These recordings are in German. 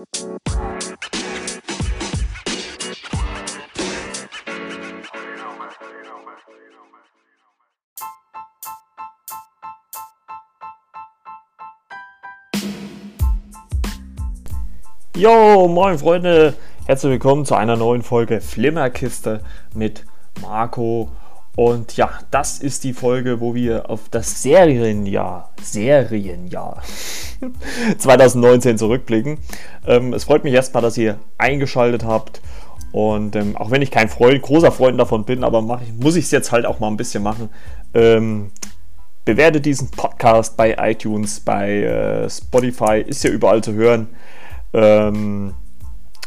Jo, moin Freunde, herzlich willkommen zu einer neuen Folge Flimmerkiste mit Marco. Und ja, das ist die Folge, wo wir auf das Serienjahr, Serienjahr 2019 zurückblicken. Ähm, es freut mich erstmal, dass ihr eingeschaltet habt. Und ähm, auch wenn ich kein Freund, großer Freund davon bin, aber mach, muss ich es jetzt halt auch mal ein bisschen machen. Ähm, bewerte diesen Podcast bei iTunes, bei äh, Spotify, ist ja überall zu hören ähm,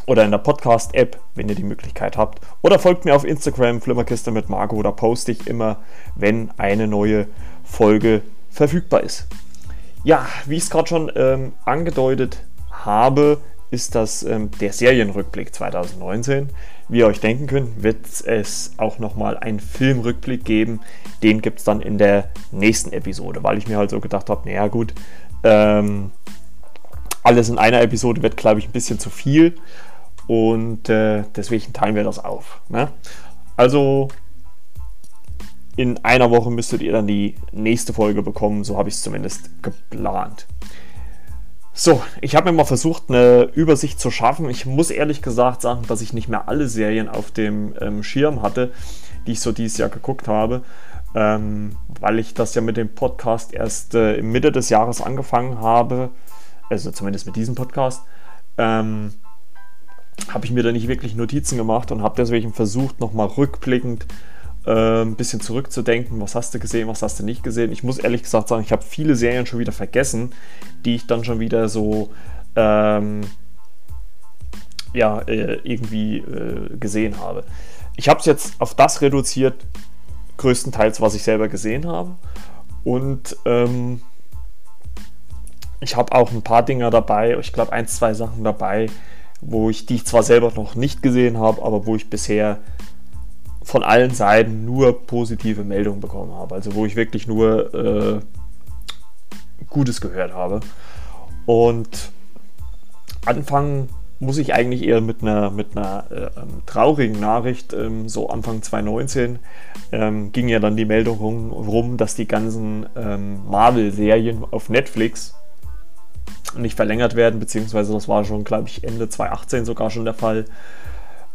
oder in der Podcast-App, wenn ihr die Möglichkeit habt. Oder folgt mir auf Instagram, Flimmerkiste mit Marco, da poste ich immer, wenn eine neue Folge verfügbar ist. Ja, wie ich es gerade schon ähm, angedeutet habe, ist das ähm, der Serienrückblick 2019. Wie ihr euch denken könnt, wird es auch nochmal einen Filmrückblick geben. Den gibt es dann in der nächsten Episode, weil ich mir halt so gedacht habe, naja gut, ähm, alles in einer Episode wird, glaube ich, ein bisschen zu viel. Und äh, deswegen teilen wir das auf. Ne? Also in einer Woche müsstet ihr dann die nächste Folge bekommen. So habe ich es zumindest geplant. So, ich habe mir mal versucht, eine Übersicht zu schaffen. Ich muss ehrlich gesagt sagen, dass ich nicht mehr alle Serien auf dem ähm, Schirm hatte, die ich so dieses Jahr geguckt habe, ähm, weil ich das ja mit dem Podcast erst äh, Mitte des Jahres angefangen habe also zumindest mit diesem Podcast, ähm, habe ich mir da nicht wirklich Notizen gemacht und habe deswegen versucht, nochmal rückblickend äh, ein bisschen zurückzudenken, was hast du gesehen, was hast du nicht gesehen. Ich muss ehrlich gesagt sagen, ich habe viele Serien schon wieder vergessen, die ich dann schon wieder so ähm, ja, äh, irgendwie äh, gesehen habe. Ich habe es jetzt auf das reduziert, größtenteils, was ich selber gesehen habe. Und ähm, ich habe auch ein paar Dinger dabei, ich glaube ein, zwei Sachen dabei, wo ich die zwar selber noch nicht gesehen habe, aber wo ich bisher von allen Seiten nur positive Meldungen bekommen habe. Also wo ich wirklich nur äh, Gutes gehört habe. Und anfangen muss ich eigentlich eher mit einer, mit einer äh, ähm, traurigen Nachricht. Ähm, so Anfang 2019 ähm, ging ja dann die Meldung rum, dass die ganzen ähm, Marvel-Serien auf Netflix nicht verlängert werden, beziehungsweise das war schon, glaube ich, Ende 2018 sogar schon der Fall.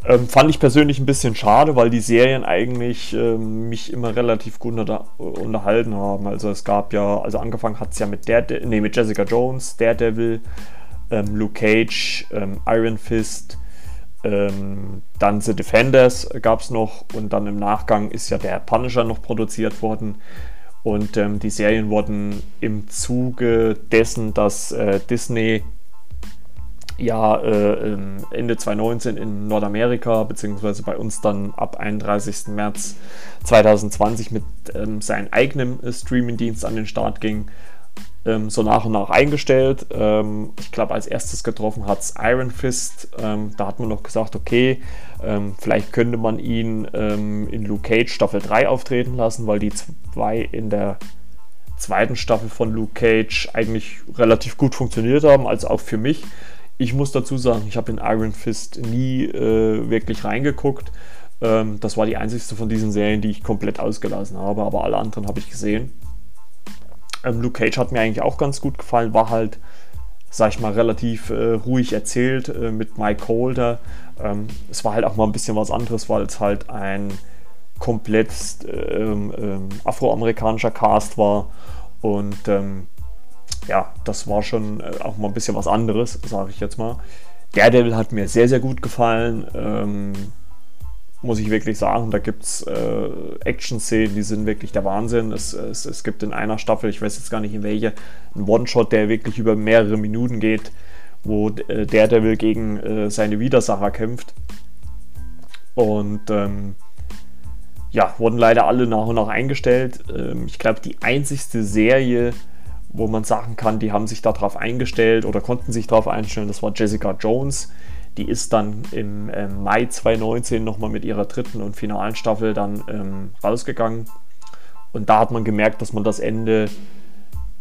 Ähm, fand ich persönlich ein bisschen schade, weil die Serien eigentlich ähm, mich immer relativ gut unter, unterhalten haben. Also es gab ja, also angefangen hat es ja mit, der, nee, mit Jessica Jones, Daredevil, ähm, Luke Cage, ähm, Iron Fist, ähm, dann The Defenders gab es noch und dann im Nachgang ist ja der Punisher noch produziert worden. Und ähm, die Serien wurden im Zuge dessen, dass äh, Disney ja äh, Ende 2019 in Nordamerika, beziehungsweise bei uns dann ab 31. März 2020 mit ähm, seinem eigenen äh, Streaming-Dienst an den Start ging, ähm, so nach und nach eingestellt. Ähm, ich glaube, als erstes getroffen hat es Iron Fist. Ähm, da hat man noch gesagt, okay, ähm, vielleicht könnte man ihn ähm, in Luke Cage Staffel 3 auftreten lassen, weil die zwei in der zweiten Staffel von Luke Cage eigentlich relativ gut funktioniert haben, also auch für mich. Ich muss dazu sagen, ich habe in Iron Fist nie äh, wirklich reingeguckt. Ähm, das war die einzigste von diesen Serien, die ich komplett ausgelassen habe, aber alle anderen habe ich gesehen. Ähm, Luke Cage hat mir eigentlich auch ganz gut gefallen, war halt, sag ich mal, relativ äh, ruhig erzählt äh, mit Mike Holder. Ähm, es war halt auch mal ein bisschen was anderes, weil es halt ein komplett ähm, ähm, afroamerikanischer Cast war und ähm, ja, das war schon äh, auch mal ein bisschen was anderes, sage ich jetzt mal. Daredevil hat mir sehr, sehr gut gefallen. Ähm, muss ich wirklich sagen. Da gibt es äh, Action-Szenen, die sind wirklich der Wahnsinn. Es, es, es, gibt in einer Staffel, ich weiß jetzt gar nicht in welcher, einen One-Shot, der wirklich über mehrere Minuten geht, wo äh, Daredevil gegen äh, seine Widersacher kämpft. Und ähm, ja, wurden leider alle nach und nach eingestellt. Ähm, ich glaube, die einzigste Serie, wo man sagen kann, die haben sich darauf eingestellt oder konnten sich darauf einstellen, das war Jessica Jones die ist dann im äh, Mai 2019 nochmal mit ihrer dritten und finalen Staffel dann ähm, rausgegangen. Und da hat man gemerkt, dass man das Ende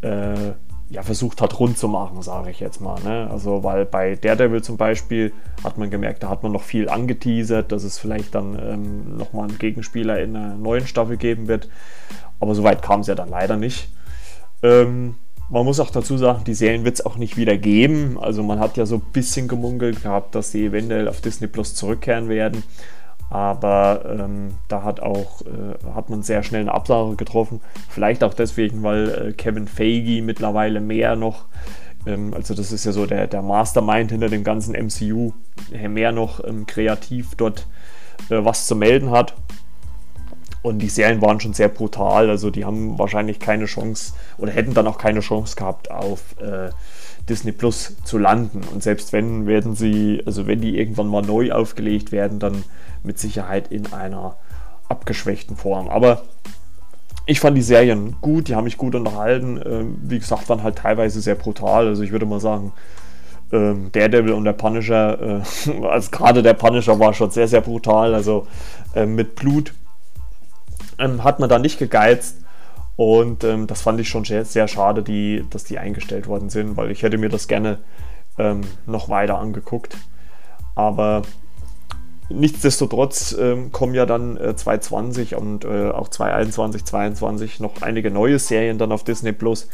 äh, ja, versucht hat, rund zu machen, sage ich jetzt mal. Ne? Also, weil bei Daredevil zum Beispiel hat man gemerkt, da hat man noch viel angeteasert, dass es vielleicht dann ähm, nochmal einen Gegenspieler in einer neuen Staffel geben wird. Aber soweit kam es ja dann leider nicht. Ähm, man muss auch dazu sagen, die Serien wird es auch nicht wieder geben. Also man hat ja so ein bisschen gemunkelt gehabt, dass sie eventuell auf Disney Plus zurückkehren werden. Aber ähm, da hat auch äh, hat man sehr schnell eine Absage getroffen. Vielleicht auch deswegen, weil äh, Kevin Feige mittlerweile mehr noch, ähm, also das ist ja so der, der Mastermind hinter dem ganzen MCU, mehr noch ähm, kreativ dort äh, was zu melden hat. Und die Serien waren schon sehr brutal, also die haben wahrscheinlich keine Chance oder hätten dann auch keine Chance gehabt auf äh, Disney Plus zu landen. Und selbst wenn, werden sie, also wenn die irgendwann mal neu aufgelegt werden, dann mit Sicherheit in einer abgeschwächten Form. Aber ich fand die Serien gut, die haben mich gut unterhalten. Ähm, wie gesagt, waren halt teilweise sehr brutal. Also ich würde mal sagen, ähm, Daredevil und der Punisher, äh, also gerade der Punisher war schon sehr, sehr brutal. Also äh, mit Blut ähm, hat man da nicht gegeizt. Und ähm, das fand ich schon sehr, sehr schade, die, dass die eingestellt worden sind, weil ich hätte mir das gerne ähm, noch weiter angeguckt. Aber nichtsdestotrotz ähm, kommen ja dann äh, 2020 und äh, auch 2021, 2022 noch einige neue Serien dann auf Disney Plus,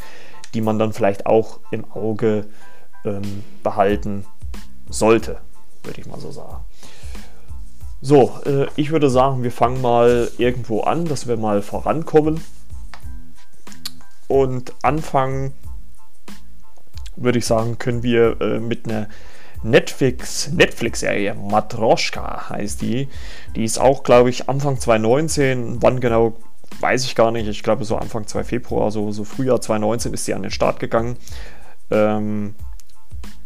die man dann vielleicht auch im Auge ähm, behalten sollte, würde ich mal so sagen. So, äh, ich würde sagen, wir fangen mal irgendwo an, dass wir mal vorankommen. Und anfangen, würde ich sagen, können wir äh, mit einer Netflix, Netflix-Serie, Matroschka heißt die. Die ist auch, glaube ich, Anfang 2019. Wann genau, weiß ich gar nicht. Ich glaube, so Anfang 2 Februar, so, so Frühjahr 2019 ist sie an den Start gegangen. Ähm,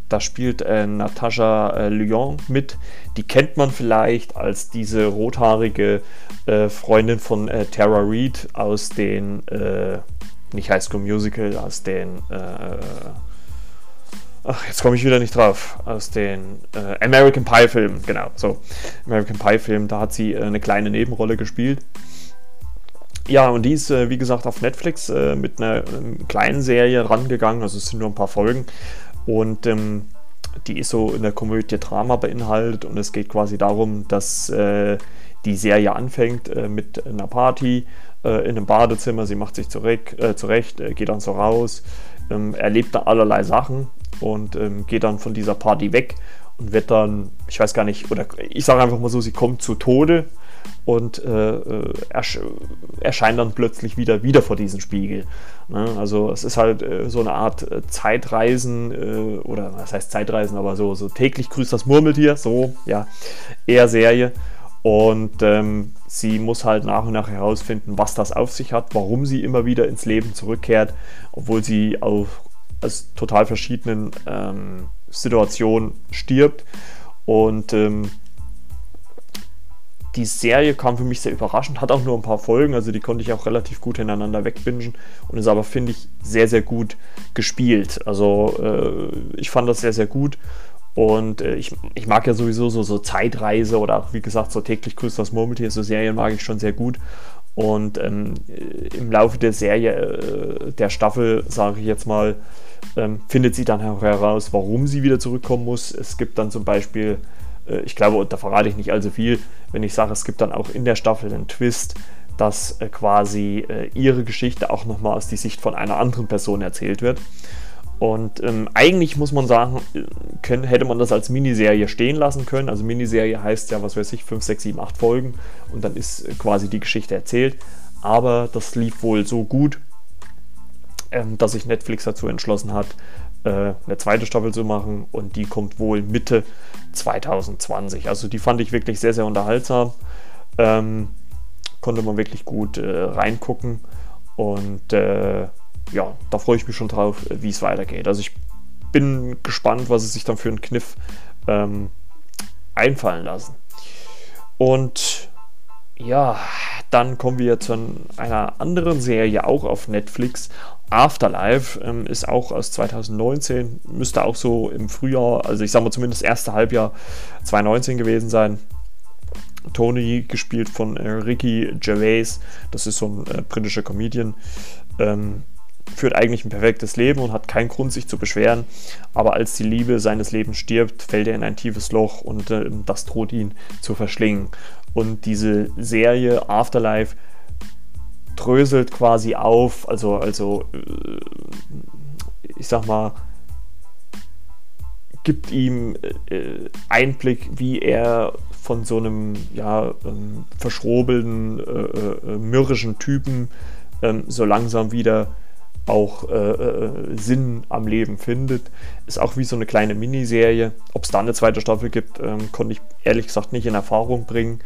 da spielt äh, Natascha äh, Lyon mit. Die kennt man vielleicht als diese rothaarige äh, Freundin von äh, Tara Reid aus den, äh, nicht High School Musical, aus den, äh, ach, jetzt komme ich wieder nicht drauf, aus den American Pie Filmen, genau, so, American Pie Filmen, da hat sie eine kleine Nebenrolle gespielt. Ja, und die ist, wie gesagt, auf Netflix mit einer ähm, kleinen Serie rangegangen, also es sind nur ein paar Folgen. Und ähm, die ist so in der Komödie Drama beinhaltet und es geht quasi darum, dass äh, die Serie anfängt äh, mit einer Party äh, in einem Badezimmer. Sie macht sich zurecht, äh, zurecht äh, geht dann so raus, ähm, erlebt da allerlei Sachen und ähm, geht dann von dieser Party weg und wird dann, ich weiß gar nicht, oder ich sage einfach mal so, sie kommt zu Tode und äh, äh, ersch erscheint dann plötzlich wieder, wieder vor diesem Spiegel. Ne? Also es ist halt äh, so eine Art äh, Zeitreisen äh, oder was heißt Zeitreisen, aber so, so täglich grüßt das Murmeltier, so, ja, eher Serie. Und ähm, sie muss halt nach und nach herausfinden, was das auf sich hat, warum sie immer wieder ins Leben zurückkehrt, obwohl sie auch aus total verschiedenen ähm, Situationen stirbt. Und ähm, die Serie kam für mich sehr überraschend, hat auch nur ein paar Folgen, also die konnte ich auch relativ gut hintereinander wegbingen und ist aber, finde ich, sehr, sehr gut gespielt. Also äh, ich fand das sehr, sehr gut und äh, ich, ich mag ja sowieso so, so Zeitreise oder auch, wie gesagt, so täglich grüßt das Murmeltier, so Serien mag ich schon sehr gut. Und ähm, im Laufe der Serie, äh, der Staffel, sage ich jetzt mal, ähm, findet sie dann heraus, warum sie wieder zurückkommen muss. Es gibt dann zum Beispiel äh, ich glaube, da verrate ich nicht allzu viel, wenn ich sage, es gibt dann auch in der Staffel einen Twist, dass äh, quasi äh, ihre Geschichte auch nochmal aus die Sicht von einer anderen Person erzählt wird. Und ähm, eigentlich muss man sagen, können, hätte man das als Miniserie stehen lassen können. Also Miniserie heißt ja, was weiß ich, 5, 6, 7, 8 Folgen und dann ist quasi die Geschichte erzählt. Aber das lief wohl so gut, ähm, dass sich Netflix dazu entschlossen hat, eine zweite Staffel zu machen und die kommt wohl Mitte 2020. Also die fand ich wirklich sehr, sehr unterhaltsam. Ähm, konnte man wirklich gut äh, reingucken und äh, ja, da freue ich mich schon drauf, wie es weitergeht. Also ich bin gespannt, was es sich dann für einen Kniff ähm, einfallen lassen. Und ja, dann kommen wir zu einer anderen Serie, auch auf Netflix. Afterlife ähm, ist auch aus 2019, müsste auch so im Frühjahr, also ich sag mal zumindest erste Halbjahr 2019 gewesen sein. Tony, gespielt von äh, Ricky Gervais, das ist so ein äh, britischer Comedian, ähm, führt eigentlich ein perfektes Leben und hat keinen Grund, sich zu beschweren. Aber als die Liebe seines Lebens stirbt, fällt er in ein tiefes Loch und äh, das droht ihn zu verschlingen. Und diese Serie Afterlife dröselt quasi auf, also, also äh, ich sag mal, gibt ihm äh, Einblick, wie er von so einem ja, ähm, verschrobelten, äh, äh, mürrischen Typen ähm, so langsam wieder auch äh, äh, Sinn am Leben findet. Ist auch wie so eine kleine Miniserie. Ob es da eine zweite Staffel gibt, ähm, konnte ich ehrlich gesagt nicht in Erfahrung bringen,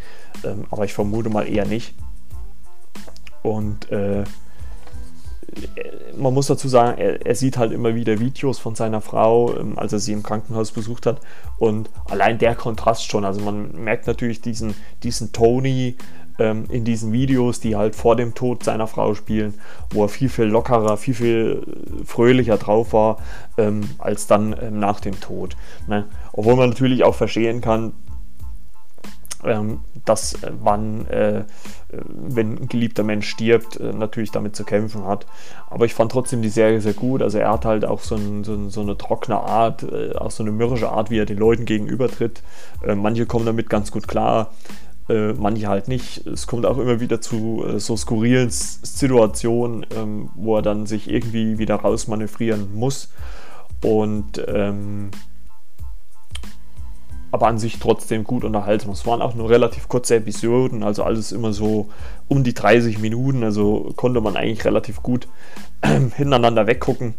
ähm, aber ich vermute mal eher nicht. Und äh, man muss dazu sagen, er, er, sieht halt immer wieder Videos von seiner Frau, ähm, als er sie im Krankenhaus besucht hat. Und allein der Kontrast schon, also man merkt natürlich diesen, diesen Tony ähm, in diesen Videos, die halt vor dem Tod seiner Frau spielen, wo er viel, viel lockerer, viel, viel fröhlicher drauf war, ähm, als dann ähm, nach dem Tod. Ne? Obwohl man natürlich auch verstehen kann, ähm, dass äh, man, äh, wenn ein geliebter Mensch stirbt, äh, natürlich damit zu kämpfen hat. Aber ich fand trotzdem die Serie sehr gut. Also er hat halt auch so, ein, so, ein, so eine trockene Art, äh, auch so eine mürrische Art, wie er den Leuten gegenübertritt. Äh, manche kommen damit ganz gut klar. Äh, manche halt nicht. Es kommt auch immer wieder zu so skurrilen Situationen, ähm, wo er dann sich irgendwie wieder rausmanövrieren muss. Und ähm, aber an sich trotzdem gut unterhaltsam. Es waren auch nur relativ kurze Episoden, also alles immer so um die 30 Minuten, also konnte man eigentlich relativ gut äh, hintereinander weggucken.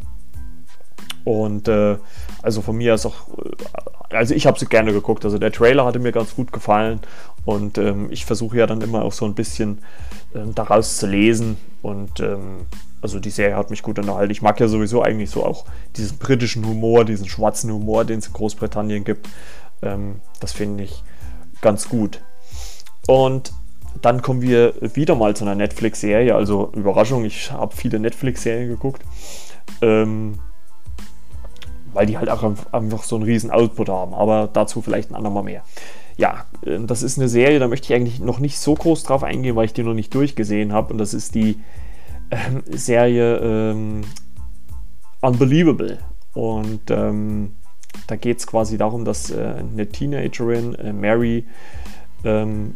Und äh, also von mir ist auch, äh, also ich habe sie gerne geguckt. Also der Trailer hatte mir ganz gut gefallen und ähm, ich versuche ja dann immer auch so ein bisschen ähm, daraus zu lesen und ähm, also die Serie hat mich gut unterhalten. Ich mag ja sowieso eigentlich so auch diesen britischen Humor, diesen schwarzen Humor, den es in Großbritannien gibt. Ähm, das finde ich ganz gut. Und dann kommen wir wieder mal zu einer Netflix-Serie. Also Überraschung, ich habe viele Netflix-Serien geguckt. Ähm, weil die halt auch einfach so einen riesen Output haben. Aber dazu vielleicht ein andermal mehr. Ja, ähm, das ist eine Serie, da möchte ich eigentlich noch nicht so groß drauf eingehen, weil ich die noch nicht durchgesehen habe. Und das ist die ähm, Serie ähm, Unbelievable. Und ähm, da geht es quasi darum, dass äh, eine Teenagerin, äh, Mary, ähm,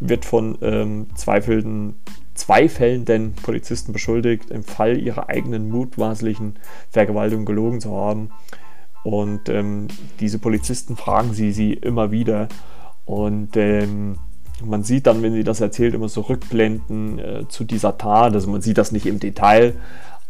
wird von ähm, zweifelnden, zweifelnden Polizisten beschuldigt, im Fall ihrer eigenen mutmaßlichen Vergewaltigung gelogen zu haben. Und ähm, diese Polizisten fragen sie sie immer wieder. Und ähm, man sieht dann, wenn sie das erzählt, immer so Rückblenden äh, zu dieser Tat. Also man sieht das nicht im Detail,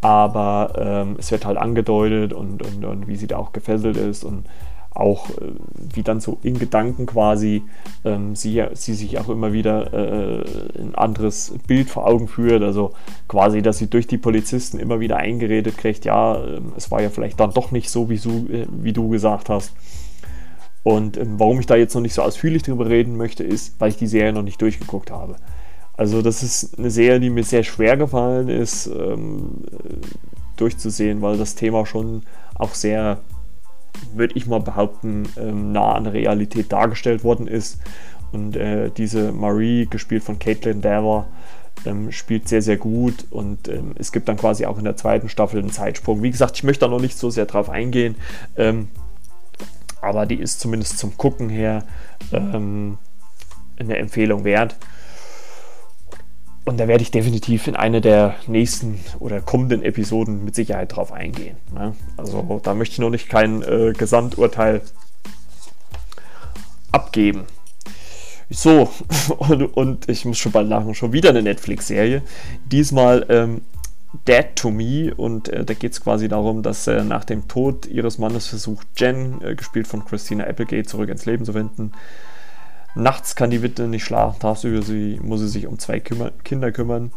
aber ähm, es wird halt angedeutet und, und, und, wie sie da auch gefesselt ist und auch äh, wie dann so in Gedanken quasi ähm, sie, sie sich auch immer wieder äh, ein anderes Bild vor Augen führt. Also quasi, dass sie durch die Polizisten immer wieder eingeredet kriegt, ja, äh, es war ja vielleicht dann doch nicht so, wie du, äh, wie du gesagt hast. Und ähm, warum ich da jetzt noch nicht so ausführlich drüber reden möchte, ist, weil ich die Serie noch nicht durchgeguckt habe. Also das ist eine Serie, die mir sehr schwer gefallen ist ähm, durchzusehen, weil das Thema schon auch sehr, würde ich mal behaupten, ähm, nah an der Realität dargestellt worden ist. Und äh, diese Marie, gespielt von Caitlin Dever, ähm, spielt sehr, sehr gut. Und ähm, es gibt dann quasi auch in der zweiten Staffel einen Zeitsprung. Wie gesagt, ich möchte da noch nicht so sehr drauf eingehen. Ähm, aber die ist zumindest zum Gucken her ähm, eine Empfehlung wert. Und da werde ich definitiv in einer der nächsten oder kommenden Episoden mit Sicherheit drauf eingehen. Ne? Also da möchte ich noch nicht kein äh, Gesamturteil abgeben. So, und, und, ich muss schon bald lachen, schon wieder eine Netflix-Serie. Diesmal ähm, Dead to Me und äh, da geht es quasi darum, dass äh, nach dem Tod ihres Mannes versucht Jen, äh, gespielt von Christina Applegate, zurück ins Leben zu wenden. Nachts kann die Witwe nicht schlafen, tagsüber sie, muss sie sich um zwei kümmer Kinder kümmern.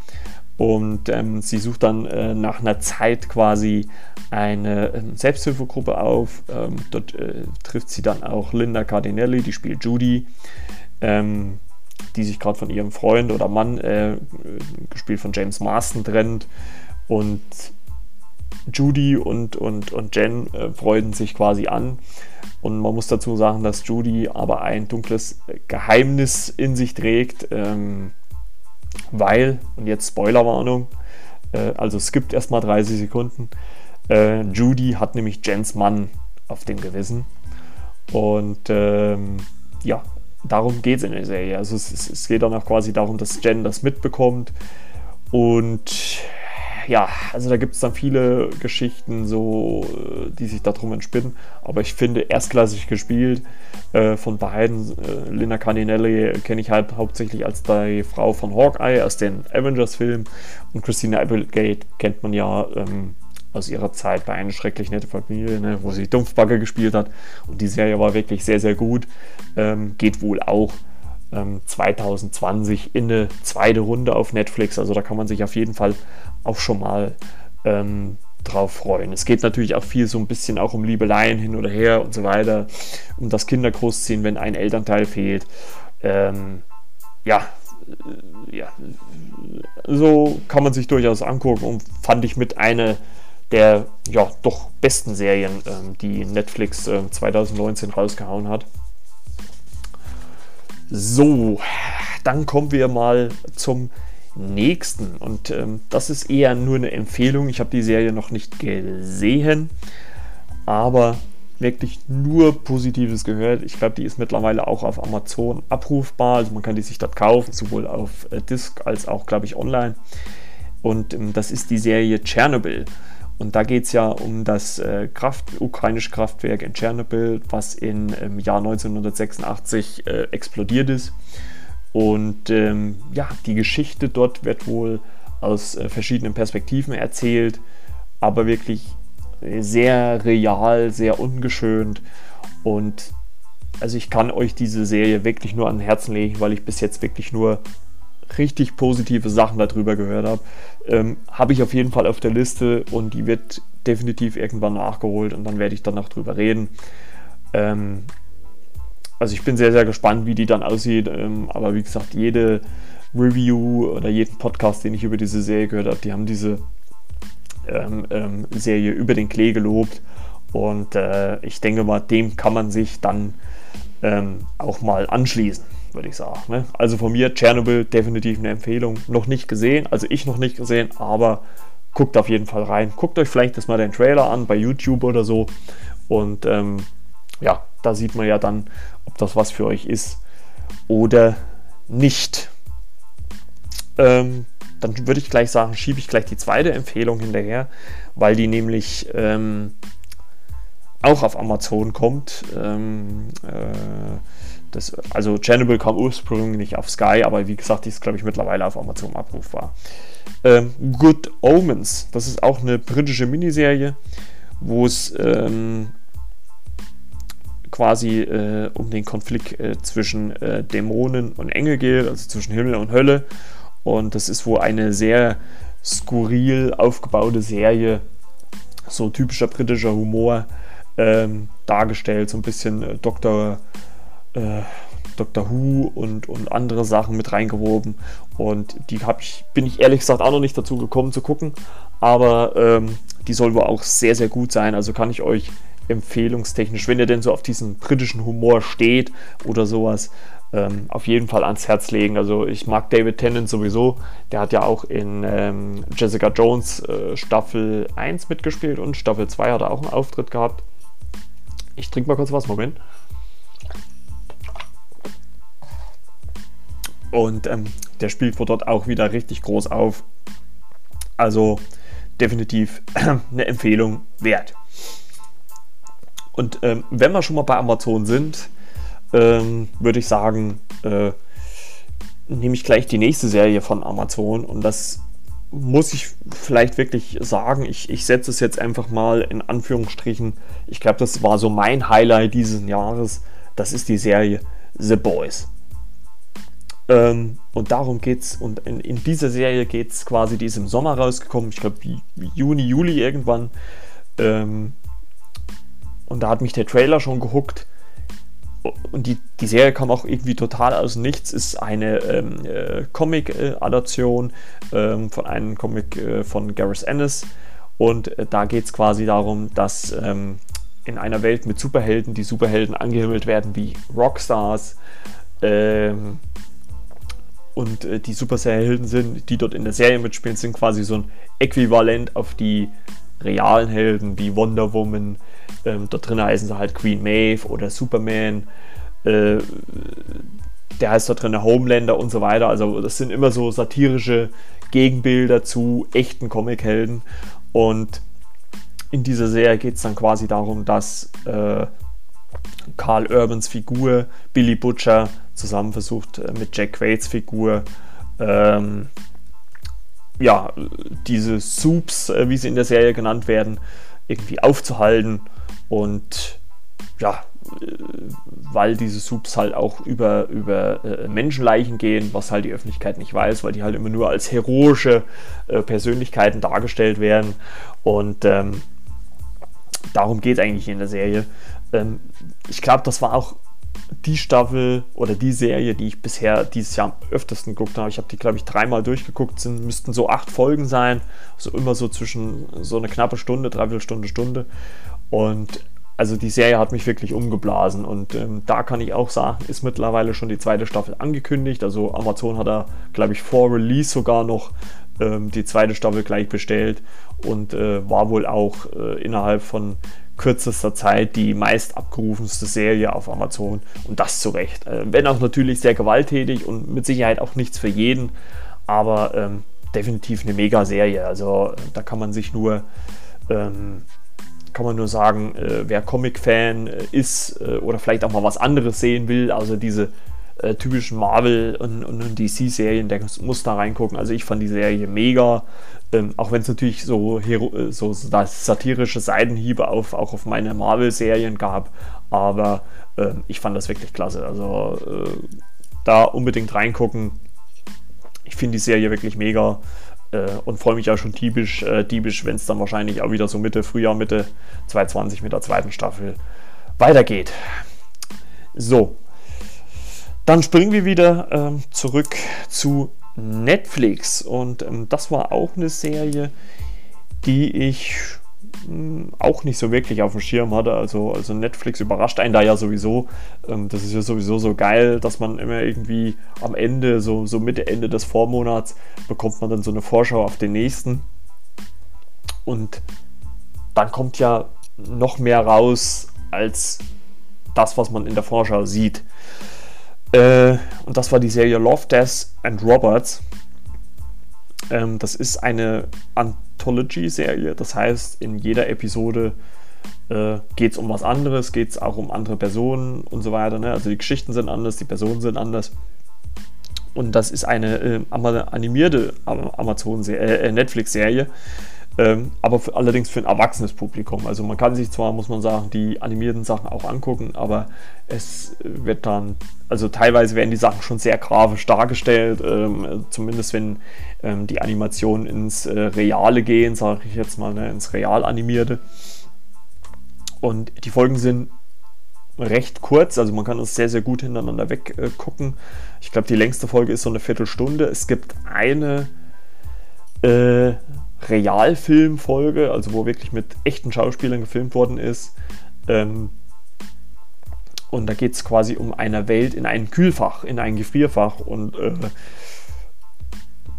Und ähm, sie sucht dann äh, nach einer Zeit quasi eine äh, Selbsthilfegruppe auf. Ähm, dort äh, trifft sie dann auch Linda Cardinelli, die spielt Judy, ähm, die sich gerade von ihrem Freund oder Mann, äh, gespielt von James Marston, trennt. Und Judy und, und, und Jen äh, freuen sich quasi an. Und man muss dazu sagen, dass Judy aber ein dunkles Geheimnis in sich trägt, ähm, weil, und jetzt Spoilerwarnung, Äh, also skippt erstmal 30 Sekunden. Äh, Judy hat nämlich Jens Mann auf dem Gewissen. Und ähm, ja, darum geht es in der Serie. Also es, es, geht dann auch quasi darum, dass Jen das mitbekommt. Und ja, also da gibt es dann viele Geschichten, so, äh, die sich darum entspinnen. Aber ich finde, erstklassig gespielt äh, von beiden. Äh, Linda Cardinelli kenne ich halt hauptsächlich als die Frau von Hawkeye aus den Avengers-Filmen. Und Christina Applegate kennt man ja ähm, aus ihrer Zeit bei Eine schrecklich nette Familie, ne, wo sie Dumpfbagger gespielt hat. Und die Serie war wirklich sehr, sehr gut. Ähm, geht wohl auch 2020 ähm, in eine zweite Runde auf Netflix. Also da kann man sich auf jeden Fall auch schon mal ähm, drauf freuen. Es geht natürlich auch viel so ein bisschen auch um Liebeleien hin oder her und so weiter, um das Kindergroßziehen, wenn ein Elternteil fehlt. Ähm, ja, äh, ja, so kann man sich durchaus angucken und fand ich mit einer der ja doch besten Serien, ähm, die Netflix äh, 2019 rausgehauen hat. So, dann kommen wir mal zum nächsten. Und ähm, das ist eher nur eine Empfehlung. Ich habe die Serie noch nicht gesehen, aber wirklich nur Positives gehört. Ich glaube, die ist mittlerweile auch auf Amazon abrufbar. Also man kann die sich dort kaufen, sowohl auf äh, Disc als auch, glaube ich, online. Und ähm, das ist die Serie Chernobyl. Und da geht es ja um das äh, Kraft, ukrainische Kraftwerk in Tschernobyl, was im ähm, Jahr 1986 äh, explodiert ist. Und ähm, ja, die Geschichte dort wird wohl aus äh, verschiedenen Perspektiven erzählt, aber wirklich sehr real, sehr ungeschönt. Und also ich kann euch diese Serie wirklich nur an Herzen legen, weil ich bis jetzt wirklich nur richtig positive Sachen darüber gehört habe, ähm, habe ich auf jeden Fall auf der Liste und die wird definitiv irgendwann nachgeholt und dann werde ich dann noch drüber reden. Ähm, also ich bin sehr, sehr gespannt, wie die dann aussieht, ähm, aber wie gesagt, jede Review oder jeden Podcast, den ich über diese Serie gehört habe, die haben diese ähm, ähm, Serie über den Klee gelobt und äh, ich denke mal, dem kann man sich dann ähm, auch mal anschließen würde ich sagen. Ne? Also von mir Tschernobyl definitiv eine Empfehlung. Noch nicht gesehen, also ich noch nicht gesehen, aber guckt auf jeden Fall rein. Guckt euch vielleicht das mal den Trailer an bei YouTube oder so. Und ähm, ja, da sieht man ja dann, ob das was für euch ist oder nicht. Ähm, dann würde ich gleich sagen, schiebe ich gleich die zweite Empfehlung hinterher, weil die nämlich ähm, auch auf Amazon kommt. Ähm, äh, das, also Chernobyl kam ursprünglich auf Sky, aber wie gesagt, die ist, glaube ich, mittlerweile auf Amazon abrufbar. Ähm, Good Omens, das ist auch eine britische Miniserie, wo es ähm, quasi äh, um den Konflikt äh, zwischen äh, Dämonen und Engel geht, also zwischen Himmel und Hölle. Und das ist wohl eine sehr skurril aufgebaute Serie, so typischer britischer Humor ähm, dargestellt, so ein bisschen äh, Dr äh, Doctor Who und, und andere Sachen mit reingewoben. Und die ich, bin ich ehrlich gesagt auch noch nicht dazu gekommen zu gucken. Aber ähm, die soll wohl auch sehr, sehr gut sein. Also kann ich euch empfehlungstechnisch, wenn ihr denn so auf diesen britischen Humor steht oder sowas, ähm, auf jeden Fall ans Herz legen. Also ich mag David Tennant sowieso. Der hat ja auch in ähm, Jessica Jones äh, Staffel 1 mitgespielt und Staffel 2 hat er auch einen Auftritt gehabt. Ich trinke mal kurz was, Moment. Und ähm, der spielt vor dort auch wieder richtig groß auf. Also definitiv eine Empfehlung wert. Und ähm, wenn wir schon mal bei Amazon sind, ähm, würde ich sagen, äh, nehme ich gleich die nächste Serie von Amazon. Und das muss ich vielleicht wirklich sagen. Ich, ich setze es jetzt einfach mal in Anführungsstrichen. Ich glaube, das war so mein Highlight dieses Jahres. Das ist die Serie The Boys. Ähm, und darum geht's. Und in, in dieser Serie geht es quasi, die ist im Sommer rausgekommen, ich glaube Juni, Juli irgendwann. Ähm, und da hat mich der Trailer schon gehuckt. Und die, die Serie kam auch irgendwie total aus nichts. Ist eine ähm, äh, Comic-Adaption ähm, von einem Comic äh, von Gareth Ennis. Und äh, da geht es quasi darum, dass ähm, in einer Welt mit Superhelden die Superhelden angehimmelt werden wie Rockstars. Ähm, und äh, die Super Helden sind, die dort in der Serie mitspielen, sind quasi so ein Äquivalent auf die realen Helden wie Wonder Woman. Ähm, dort drin heißen sie halt Queen Maeve oder Superman. Äh, der heißt dort drin Homelander und so weiter. Also das sind immer so satirische Gegenbilder zu echten Comichelden. Und in dieser Serie geht es dann quasi darum, dass äh, Carl Urbans Figur, Billy Butcher, zusammen versucht äh, mit Jack Quaids Figur, ähm, ja, diese Soups, äh, wie sie in der Serie genannt werden, irgendwie aufzuhalten und ja, äh, weil diese Soups halt auch über, über äh, Menschenleichen gehen, was halt die Öffentlichkeit nicht weiß, weil die halt immer nur als heroische Persönlichkeiten dargestellt werden. Und ähm, darum geht es eigentlich in der Serie. Ähm, ich glaube, das war auch die Staffel oder die Serie, die ich bisher dieses Jahr am öftesten geguckt habe. Ich habe die, glaube ich, dreimal durchgeguckt. Es müssten so acht Folgen sein. So immer so zwischen so eine knappe Stunde, dreiviertel Stunde, Stunde. Und also die Serie hat mich wirklich umgeblasen. Und ähm, da kann ich auch sagen, ist mittlerweile schon die zweite Staffel angekündigt. Also Amazon hat da, glaube ich, vor Release sogar noch ähm, die zweite Staffel gleich bestellt und äh, war wohl auch äh, innerhalb von kürzester Zeit die meist abgerufenste Serie auf Amazon und das zu Recht. Äh, wenn auch natürlich sehr gewalttätig und mit Sicherheit auch nichts für jeden, aber ähm, definitiv eine Mega-Serie. Also da kann man sich nur, ähm, kann man nur sagen, äh, wer Comic-Fan äh, ist äh, oder vielleicht auch mal was anderes sehen will, also diese äh, typischen Marvel- und, und DC-Serien, der muss da reingucken. Also ich fand die Serie mega. Ähm, auch wenn es natürlich so, Hero so satirische Seitenhiebe auf, auch auf meine Marvel-Serien gab. Aber ähm, ich fand das wirklich klasse. Also äh, da unbedingt reingucken. Ich finde die Serie wirklich mega äh, und freue mich auch schon typisch, äh, wenn es dann wahrscheinlich auch wieder so Mitte, Frühjahr, Mitte 2020 mit der zweiten Staffel weitergeht. So, dann springen wir wieder ähm, zurück zu Netflix und ähm, das war auch eine Serie, die ich mh, hm, auch nicht so wirklich auf dem Schirm hatte. Also, also Netflix überrascht einen da ja sowieso. Ähm, das ist ja sowieso so geil, dass man immer irgendwie am Ende, so, so Mitte, Ende des Vormonats, bekommt man dann so eine Vorschau auf den nächsten. Und dann kommt ja noch mehr raus als das, was man in der Vorschau sieht. Äh, und das war die Serie Love, Death and Roberts. Ähm, das ist eine Anthology-Serie, das heißt, in jeder Episode äh, geht es um was anderes, geht es auch um andere Personen und so weiter. Ne? Also die Geschichten sind anders, die Personen sind anders. Und das ist eine äh, animierte Amazon äh, Netflix-Serie, ähm, aber für, allerdings für ein erwachsenes Publikum. Also man kann sich zwar, muss man sagen, die animierten Sachen auch angucken, aber es wird dann, also teilweise werden die Sachen schon sehr grafisch dargestellt, ähm, zumindest wenn ähm, die Animationen ins äh, Reale gehen, sage ich jetzt mal, ne, ins Real animierte. Und die Folgen sind recht kurz, also man kann es sehr, sehr gut hintereinander weggucken. Äh, ich glaube, die längste Folge ist so eine Viertelstunde. Es gibt eine äh, Realfilmfolge, also wo wirklich mit echten Schauspielern gefilmt worden ist. Ähm, und da geht es quasi um eine Welt in ein Kühlfach, in ein Gefrierfach. Und äh,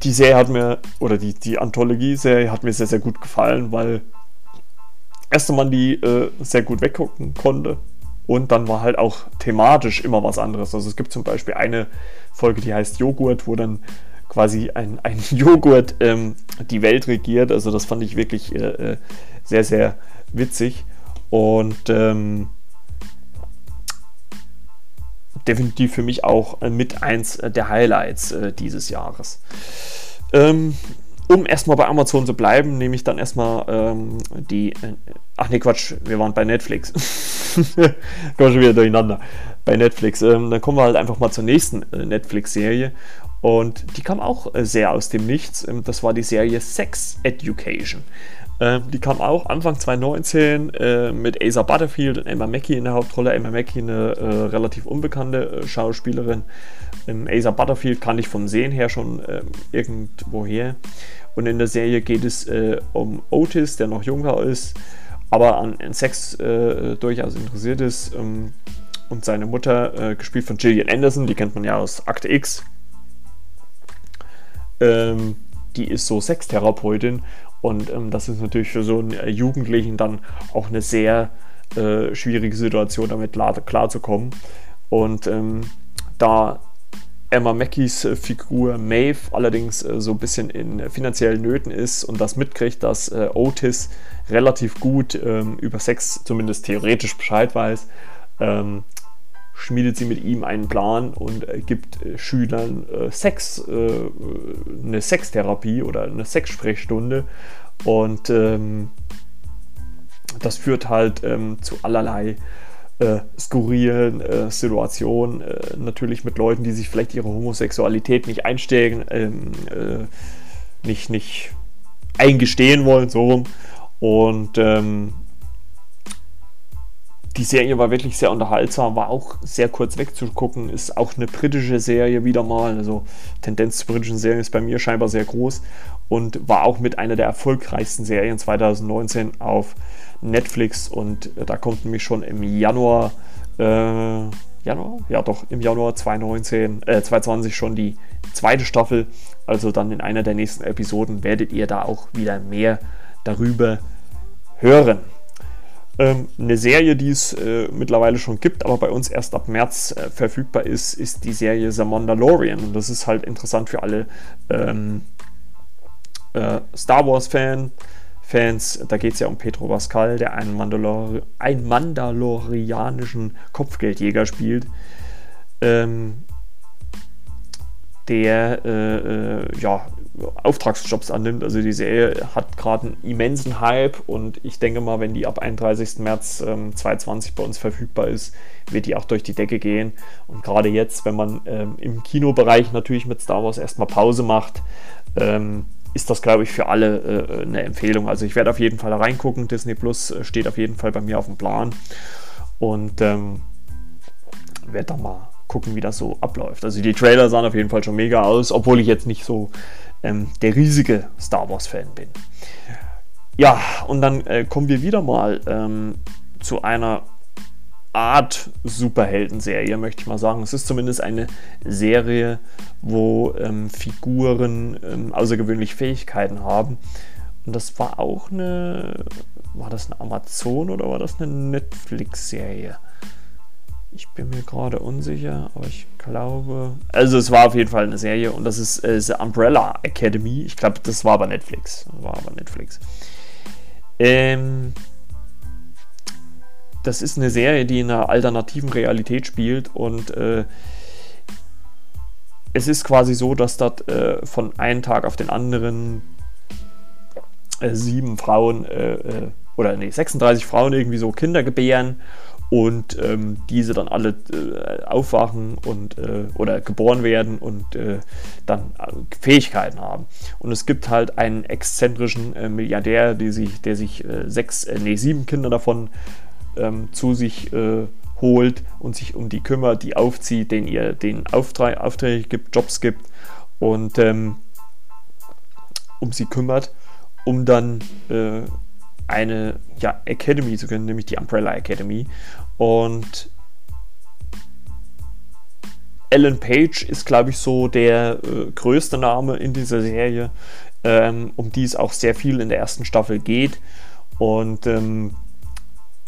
die Serie hat mir, oder die, die Anthologie-Serie hat mir sehr, sehr gut gefallen, weil erst man die äh, sehr gut weggucken konnte. Und dann war halt auch thematisch immer was anderes. Also es gibt zum Beispiel eine Folge, die heißt Joghurt, wo dann quasi ein, ein Joghurt ähm, die Welt regiert. Also das fand ich wirklich äh, äh, sehr, sehr witzig. Und ähm, definitiv für mich auch äh, mit eins der Highlights äh, dieses Jahres. Ähm, um erstmal bei Amazon zu bleiben, nehme ich dann erstmal ähm, die. Äh, ach nee, Quatsch, wir waren bei Netflix. Kommen schon wieder durcheinander. Bei Netflix. Ähm, dann kommen wir halt einfach mal zur nächsten äh, Netflix-Serie. Und die kam auch äh, sehr aus dem Nichts. Ähm, das war die Serie Sex Education. Ähm, die kam auch Anfang 2019 äh, mit Asa Butterfield und Emma Mackey in der Hauptrolle. Emma Mackey, eine äh, relativ unbekannte Schauspielerin. Ähm, Asa Butterfield kann ich vom Sehen her schon irgendwoher. Und in der Serie geht es um Otis, der noch jünger ist, aber an, Sex durchaus interessiert ist. Und seine Mutter, gespielt von Gillian Anderson, die kennt man ja aus Akte X, ähm, die ist so Sextherapeutin und ähm, das ist natürlich für so einen Jugendlichen dann auch eine sehr äh, schwierige Situation, damit klarzukommen. Und ähm, da Emma Mackeys äh, Figur Maeve allerdings äh, so ein bisschen in finanziellen Nöten ist und das mitkriegt, dass äh, Otis relativ gut ähm, über Sex zumindest theoretisch Bescheid weiß, ähm, schmiedet sie mit ihm einen Plan und äh, gibt äh, Schülern äh, Sex, eine Sextherapie oder eine Sexsprechstunde und ähm, das führt halt ähm, zu allerlei äh, skurrilen äh, Situationen, äh, natürlich mit Leuten, die sich vielleicht ihre Homosexualität nicht einstehen, ähm, äh, nicht, nicht eingestehen wollen, so rum. Und ähm, die Serie war wirklich sehr unterhaltsam, war auch sehr kurz wegzugucken, ist auch eine britische Serie wieder mal. Also Tendenz zu britischen Serien ist bei mir scheinbar sehr groß und war auch mit einer der erfolgreichsten Serien 2019 auf Netflix und äh, da kommt nämlich schon im Januar, äh, Januar? Ja doch, im Januar 2019, äh, 2020 schon die zweite Staffel. Also dann in einer der nächsten Episoden werdet ihr da auch wieder mehr darüber hören. Ähm, eine Serie, die es äh, mittlerweile schon gibt, aber bei uns erst ab März äh, verfügbar ist, ist die Serie The Mandalorian. Und das ist halt interessant für alle ähm, äh, Star Wars-Fan, Fans. Da geht es ja um Pedro Pascal, der einen, Mandalor einen mandalorianischen Kopfgeldjäger spielt. Ähm, der äh, äh, ja, Auftragsjobs annimmt. Also die Serie hat gerade einen immensen Hype und ich denke mal, wenn die ab 31. März ähm, 2020 bei uns verfügbar ist, wird die auch durch die Decke gehen. Und gerade jetzt, wenn man ähm, im Kinobereich natürlich mit Star Wars erstmal Pause macht, ähm, ist das, glaube ich, für alle äh, eine Empfehlung. Also ich werde auf jeden Fall reingucken. Disney Plus äh, steht auf jeden Fall bei mir auf dem Plan. Und ähm, werde da mal gucken, wie das so abläuft. Also die Trailer sahen auf jeden Fall schon mega aus, obwohl ich jetzt nicht so ähm, der riesige Star Wars-Fan bin. Ja, und dann äh, kommen wir wieder mal ähm, zu einer Art Superhelden-Serie, möchte ich mal sagen. Es ist zumindest eine Serie, wo ähm, Figuren ähm, außergewöhnliche Fähigkeiten haben. Und das war auch eine. War das eine Amazon oder war das eine Netflix-Serie? Ich bin mir gerade unsicher, aber ich glaube. Also, es war auf jeden Fall eine Serie und das ist äh, The Umbrella Academy. Ich glaube, das war aber Netflix. War aber Netflix. Ähm das ist eine Serie, die in einer alternativen Realität spielt und äh, es ist quasi so, dass dort äh, von einem Tag auf den anderen äh, sieben Frauen äh, äh, oder nee, 36 Frauen irgendwie so Kinder gebären und ähm, diese dann alle äh, aufwachen und oder geboren werden und dann Fähigkeiten haben. Und es gibt halt einen exzentrischen Milliardär, die sich, der sich sechs, nee, sieben Kinder davon ähm, zu sich äh, holt und sich um die kümmert, die aufzieht, den ihr den Auftrag, Aufträge gibt, Jobs gibt und ähm, um sie kümmert, um dann äh, eine ja, Academy zu können, nämlich die Umbrella Academy. Und Alan Page ist, glaube ich, so der äh, größte Name in dieser Serie, ähm, um die es auch sehr viel in der ersten Staffel geht. Und ähm,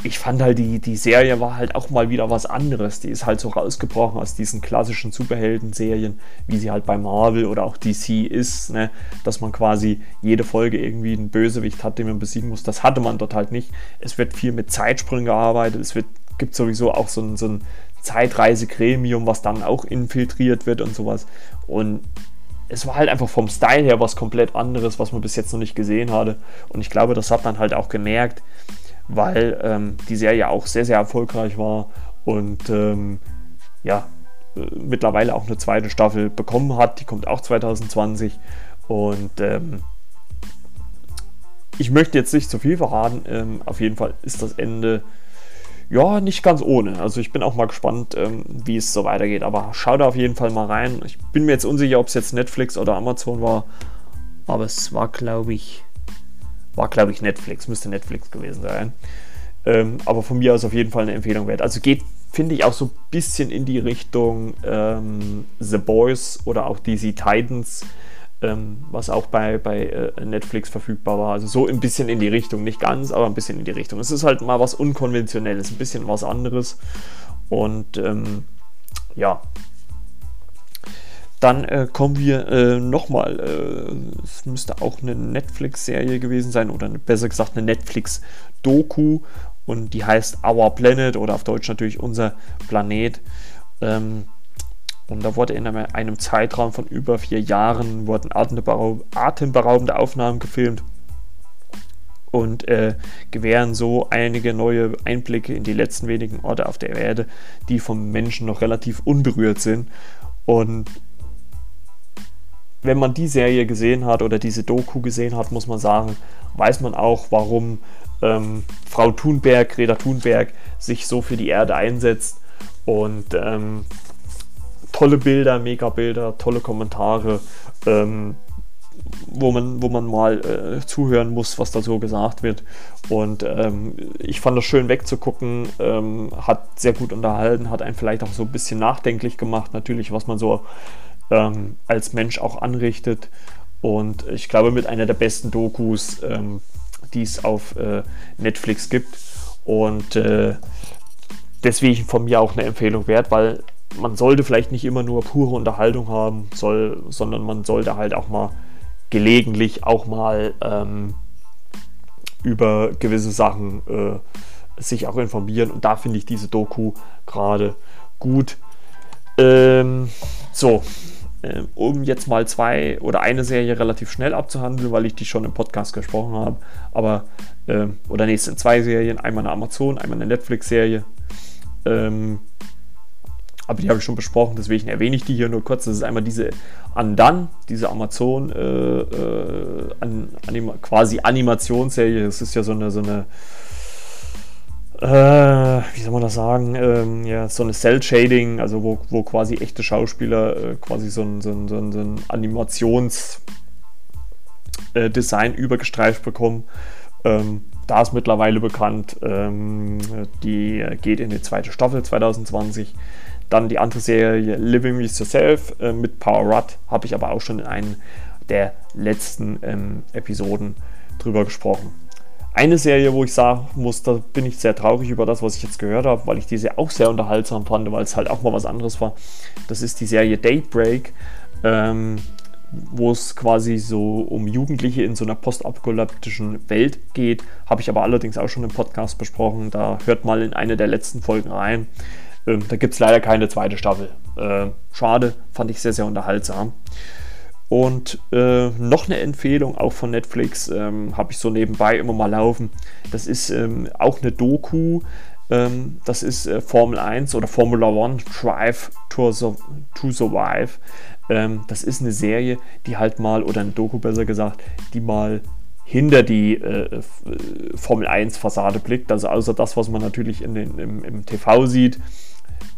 ich fand halt, die, die Serie war halt auch mal wieder was anderes. Die ist halt so rausgebrochen aus diesen klassischen Superhelden-Serien, wie sie halt bei Marvel oder auch DC ist, ne? dass man quasi jede Folge irgendwie einen Bösewicht hat, den man besiegen muss. Das hatte man dort halt nicht. Es wird viel mit Zeitsprüngen gearbeitet. Es wird, gibt sowieso auch so ein, so ein Zeitreisegremium, was dann auch infiltriert wird und sowas. Und es war halt einfach vom Style her was komplett anderes, was man bis jetzt noch nicht gesehen hatte. Und ich glaube, das hat man halt auch gemerkt weil ähm, die Serie auch sehr, sehr erfolgreich war und ähm, ja, äh, mittlerweile auch eine zweite Staffel bekommen hat. Die kommt auch 2020 und ähm, ich möchte jetzt nicht zu viel verraten. Ähm, auf jeden Fall ist das Ende ja nicht ganz ohne. Also ich bin auch mal gespannt, ähm, wie es so weitergeht. Aber schau da auf jeden Fall mal rein. Ich bin mir jetzt unsicher, ob es jetzt Netflix oder Amazon war. Aber es war, glaube ich, war, glaube ich, Netflix, müsste Netflix gewesen sein. Ähm, aber von mir aus auf jeden Fall eine Empfehlung wert. Also geht, finde ich, auch so ein bisschen in die Richtung ähm, The Boys oder auch DC Titans. ähm, was auch bei, bei äh, Netflix verfügbar war. Also so ein bisschen in die Richtung, nicht ganz, aber ein bisschen in die Richtung. Es ist halt mal was Unkonventionelles, ein bisschen was anderes. Und ähm, ja, dann äh, kommen wir äh, nochmal, äh, es müsste auch eine Netflix-Serie gewesen sein oder besser gesagt eine Netflix-Doku und die heißt Our Planet oder auf Deutsch natürlich unser Planet. Ähm, und da wurde in einem Zeitraum von über vier Jahren wurden atemberaubende Aufnahmen gefilmt und äh, gewähren so einige neue Einblicke in die letzten wenigen Orte auf der Erde, die vom Menschen noch relativ unberührt sind. Und wenn man die Serie gesehen hat oder diese Doku gesehen hat, muss man sagen, weiß man auch, warum ähm, Frau Thunberg, Greta Thunberg, sich so für die Erde einsetzt. Und ähm, tolle Bilder, mega Bilder, tolle Kommentare, ähm, wo, man, wo man mal äh, zuhören muss, was da so gesagt wird. Und ähm, ich fand das schön wegzugucken, ähm, hat sehr gut unterhalten, hat einen vielleicht auch so ein bisschen nachdenklich gemacht, natürlich, was man so ähm, als Mensch auch anrichtet. Und ich glaube, mit einer der besten Dokus, ähm, die es auf äh, Netflix gibt. Und äh, deswegen von mir auch eine Empfehlung wert, weil man sollte vielleicht nicht immer nur pure Unterhaltung haben, soll, sondern man sollte halt auch mal gelegentlich auch mal ähm, über gewisse Sachen äh, sich auch informieren. Und da finde ich diese Doku gerade gut. Ähm, so, äh, um jetzt mal zwei oder eine Serie relativ schnell abzuhandeln, weil ich die schon im Podcast gesprochen habe. Aber, äh, oder nee, es sind zwei Serien, einmal eine Amazon, einmal eine Netflix-Serie. Ähm, aber die habe ich schon besprochen, deswegen erwähne ich die hier nur kurz. Das ist einmal diese Andan, diese Amazon äh, äh, an, anima, quasi Animationsserie. Das ist ja so eine, so eine wie soll man das sagen, ähm, ja, so eine Cell-Shading, also wo, wo quasi echte Schauspieler äh, quasi so ein, so ein, so ein, so ein Animationsdesign äh, übergestreift bekommen. Ähm, da ist mittlerweile bekannt, ähm, die geht in die zweite Staffel 2020. Dann die andere Serie Living with Yourself äh, mit Power Rut habe ich aber auch schon in einer der letzten ähm, Episoden drüber gesprochen. Eine Serie, wo ich sagen muss, da bin ich sehr traurig über das, was ich jetzt gehört habe, weil ich diese auch sehr unterhaltsam fand, weil es halt auch mal was anderes war. Das ist die Serie Daybreak, ähm, wo es quasi so um Jugendliche in so einer postapokalyptischen Welt geht. Habe ich aber allerdings auch schon im Podcast besprochen. Da hört mal in eine der letzten Folgen rein. Ähm, da gibt es leider keine zweite Staffel. Äh, schade, fand ich sehr, sehr unterhaltsam. Und äh, noch eine Empfehlung auch von Netflix, ähm, habe ich so nebenbei immer mal laufen. Das ist ähm, auch eine Doku. Ähm, das ist äh, Formel 1 oder Formula 1 Drive to, to Survive. Ähm, das ist eine Serie, die halt mal, oder eine Doku besser gesagt, die mal hinter die äh, Formel 1 Fassade blickt. Also außer das, was man natürlich in den, im, im TV sieht.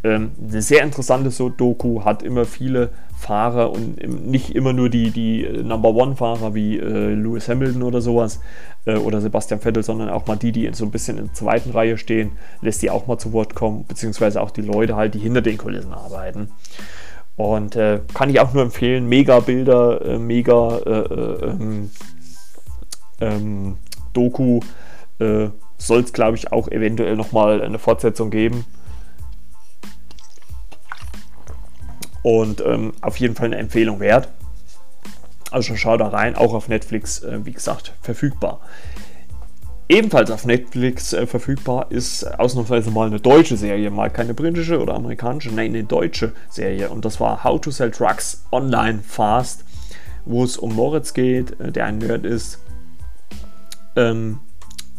Ähm, eine sehr interessante so Doku, hat immer viele Fahrer und nicht immer nur die, die äh, Number One-Fahrer wie äh, Lewis Hamilton oder sowas äh, oder Sebastian Vettel, sondern auch mal die, die so ein bisschen in der zweiten Reihe stehen, lässt die auch mal zu Wort kommen, beziehungsweise auch die Leute halt, die hinter den Kulissen arbeiten. Und äh, kann ich auch nur empfehlen, mega Bilder, äh, mega äh, ähm, ähm, Doku. Soll es, glaube ich, auch eventuell nochmal eine Fortsetzung geben. Und ähm, auf jeden Fall eine Empfehlung wert. Also schau da rein, auch auf Netflix, äh, wie gesagt, verfügbar. Ebenfalls auf Netflix äh, verfügbar ist ausnahmsweise mal eine deutsche Serie, mal keine britische oder amerikanische, nein, eine deutsche Serie. Und das war How to Sell Drugs Online Fast, wo es um Moritz geht, äh, der ein Nerd ist, ähm,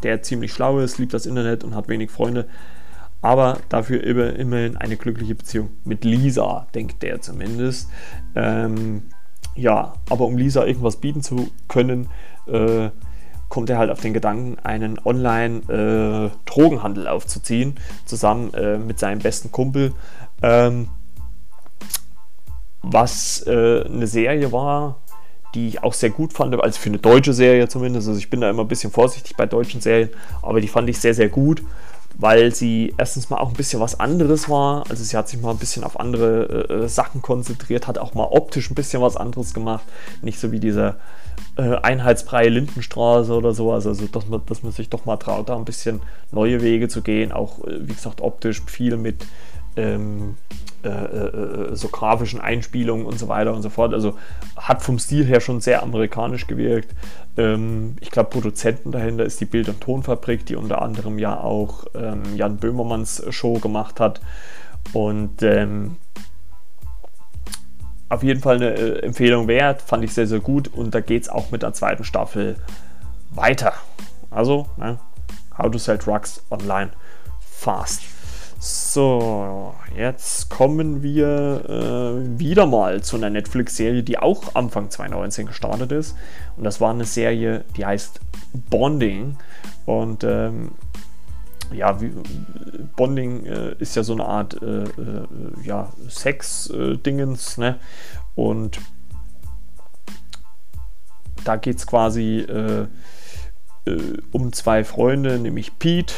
der ziemlich schlau ist, liebt das Internet und hat wenig Freunde aber dafür immer, immerhin eine glückliche Beziehung mit Lisa, denkt der zumindest. Ähm, ja, aber um Lisa irgendwas bieten zu können, äh, kommt er halt auf den Gedanken, einen Online-Drogenhandel äh, aufzuziehen, zusammen äh, mit seinem besten Kumpel. Ähm, was äh, eine Serie war, die ich auch sehr gut fand, also für eine deutsche Serie zumindest. Also ich bin da immer ein bisschen vorsichtig bei deutschen Serien, aber die fand ich sehr, sehr gut. Weil sie erstens mal auch ein bisschen was anderes war. Also sie hat sich mal ein bisschen auf andere äh, äh Sachen konzentriert, hat auch mal optisch ein bisschen was anderes gemacht. Nicht so wie diese äh, einheitsfreie Lindenstraße oder sowas. Also dass man, dass man sich doch mal traut, da ein bisschen neue Wege zu gehen. Auch, äh, wie gesagt, optisch viel mit ähm, äh, äh, so grafischen Einspielungen und so weiter und so fort. Also hat vom Stil her schon sehr amerikanisch gewirkt. Ähm, ich glaube, Produzenten dahinter ist die Bild- und Tonfabrik, die unter anderem ja auch ähm, Jan Böhmermanns Show gemacht hat. Und ähm, auf jeden Fall eine äh, Empfehlung wert, fand ich sehr, sehr gut. Und da geht es auch mit der zweiten Staffel weiter. Also, ne? How to Sell Drugs Online Fast. So, jetzt kommen wir äh, wieder mal zu einer Netflix-Serie, die auch Anfang 2019 gestartet ist. Und das war eine Serie, die heißt Bonding. Und ähm, ja, wie, Bonding äh, ist ja so eine Art äh, äh ja, Sex-Dingens. ne? Und da geht es quasi äh, äh, um zwei Freunde, nämlich Pete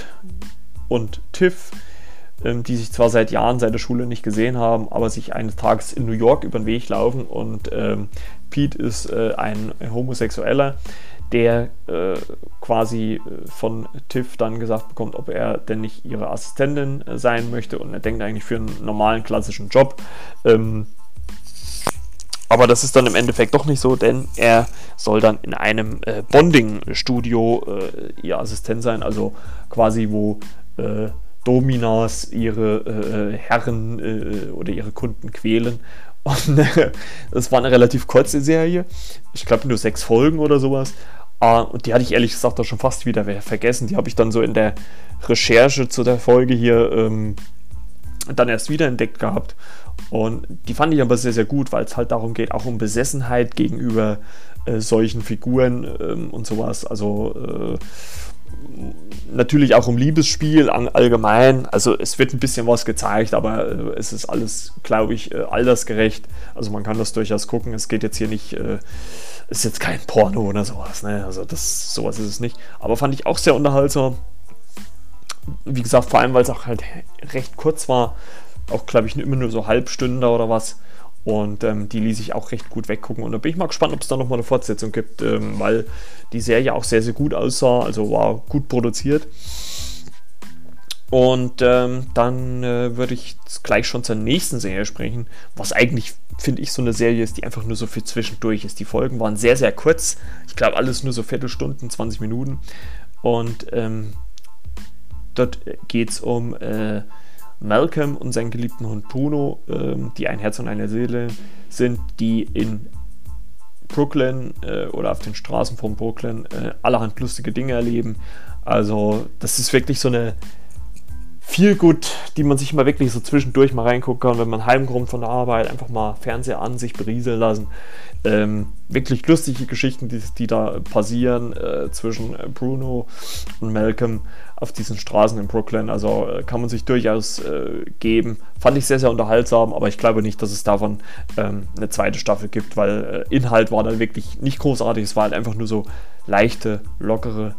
und Tiff die sich zwar seit Jahren seit der Schule nicht gesehen haben, aber sich eines Tages in New York über den Weg laufen. Und ähm, Pete ist äh, ein Homosexueller, der äh, quasi äh, von Tiff dann gesagt bekommt, ob er denn nicht ihre Assistentin äh, sein möchte. Und er denkt eigentlich für einen normalen klassischen Job. Ähm, aber das ist dann im Endeffekt doch nicht so, denn er soll dann in einem äh, Bonding-Studio äh, ihr Assistent sein, also quasi wo Dominas ihre äh, Herren äh, oder ihre Kunden quälen. Und äh, das war eine relativ kurze Serie. Ich glaube nur sechs Folgen oder sowas. Uh, und die hatte ich ehrlich gesagt auch schon fast wieder vergessen. Die habe ich dann so in der Recherche zu der Folge hier ähm, dann erst wieder entdeckt gehabt. Und die fand ich aber sehr, sehr gut, weil es halt darum geht, auch um Besessenheit gegenüber äh, solchen Figuren ähm, und sowas. Also äh, natürlich auch um Liebesspiel allgemein. Also es wird ein bisschen was gezeigt, aber äh, es ist alles, glaube ich, äh, altersgerecht. Also man kann das durchaus gucken. Es geht jetzt hier nicht, äh, ist jetzt kein Porno oder sowas. Ne? Also das, sowas ist es nicht. Aber fand ich auch sehr unterhaltsam. Wie gesagt, vor allem, weil es auch halt recht kurz war. Auch, glaube ich, immer nur so Halbstünder oder was. Und ähm, die ließ ich auch recht gut weggucken. Und da bin ich mal gespannt, ob es da nochmal eine Fortsetzung gibt, ähm, weil die Serie auch sehr, sehr gut aussah. Also war gut produziert. Und ähm, dann äh, würde ich gleich schon zur nächsten Serie sprechen, was eigentlich, finde ich, so eine Serie ist, die einfach nur so für zwischendurch ist. Die Folgen waren sehr, sehr kurz. Ich glaube, alles nur so Viertelstunden, 20 Minuten. Und ähm, dort geht es um äh, Malcolm und seinen geliebten Hund Bruno, ähm, die ein Herz und eine Seele sind, die in Brooklyn äh, oder auf den Straßen von Brooklyn äh, allerhand lustige Dinge erleben. Also das ist wirklich so eine viel gut, die man sich mal wirklich so zwischendurch mal reingucken kann, wenn man heimkommt von der Arbeit, einfach mal Fernseher an, sich berieseln lassen. Ähm, wirklich lustige Geschichten, die, die da passieren äh, zwischen Bruno und Malcolm auf diesen Straßen in Brooklyn. Also äh, kann man sich durchaus äh, geben. Fand ich sehr, sehr unterhaltsam, aber ich glaube nicht, dass es davon ähm, eine zweite Staffel gibt, weil äh, Inhalt war dann wirklich nicht großartig. Es war halt einfach nur so leichte, lockere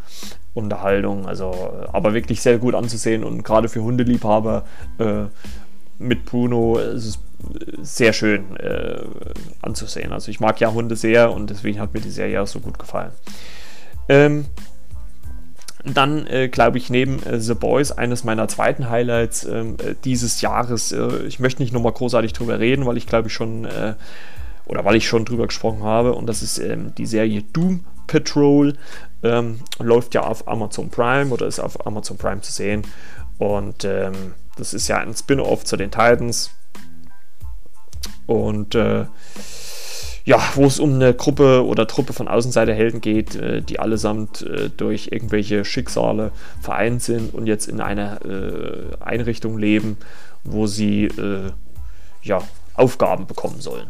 Unterhaltung. Also, aber wirklich sehr gut anzusehen und gerade für Hundeliebhaber äh, mit Bruno ist es sehr schön äh, anzusehen. Also ich mag ja Hunde sehr und deswegen hat mir die Serie auch so gut gefallen. Ähm, dann äh, glaube ich neben äh, The Boys eines meiner zweiten Highlights ähm, äh, dieses Jahres. Äh, ich möchte nicht nochmal großartig drüber reden, weil ich glaube ich schon äh, oder weil ich schon drüber gesprochen habe und das ist ähm, die Serie Doom Patrol. Ähm, läuft ja auf Amazon Prime oder ist auf Amazon Prime zu sehen und ähm, das ist ja ein Spin-off zu den Titans und äh, ja, wo es um eine Gruppe oder Truppe von Außenseiterhelden geht, äh, die allesamt äh, durch irgendwelche Schicksale vereint sind und jetzt in einer äh, Einrichtung leben, wo sie äh, ja, Aufgaben bekommen sollen.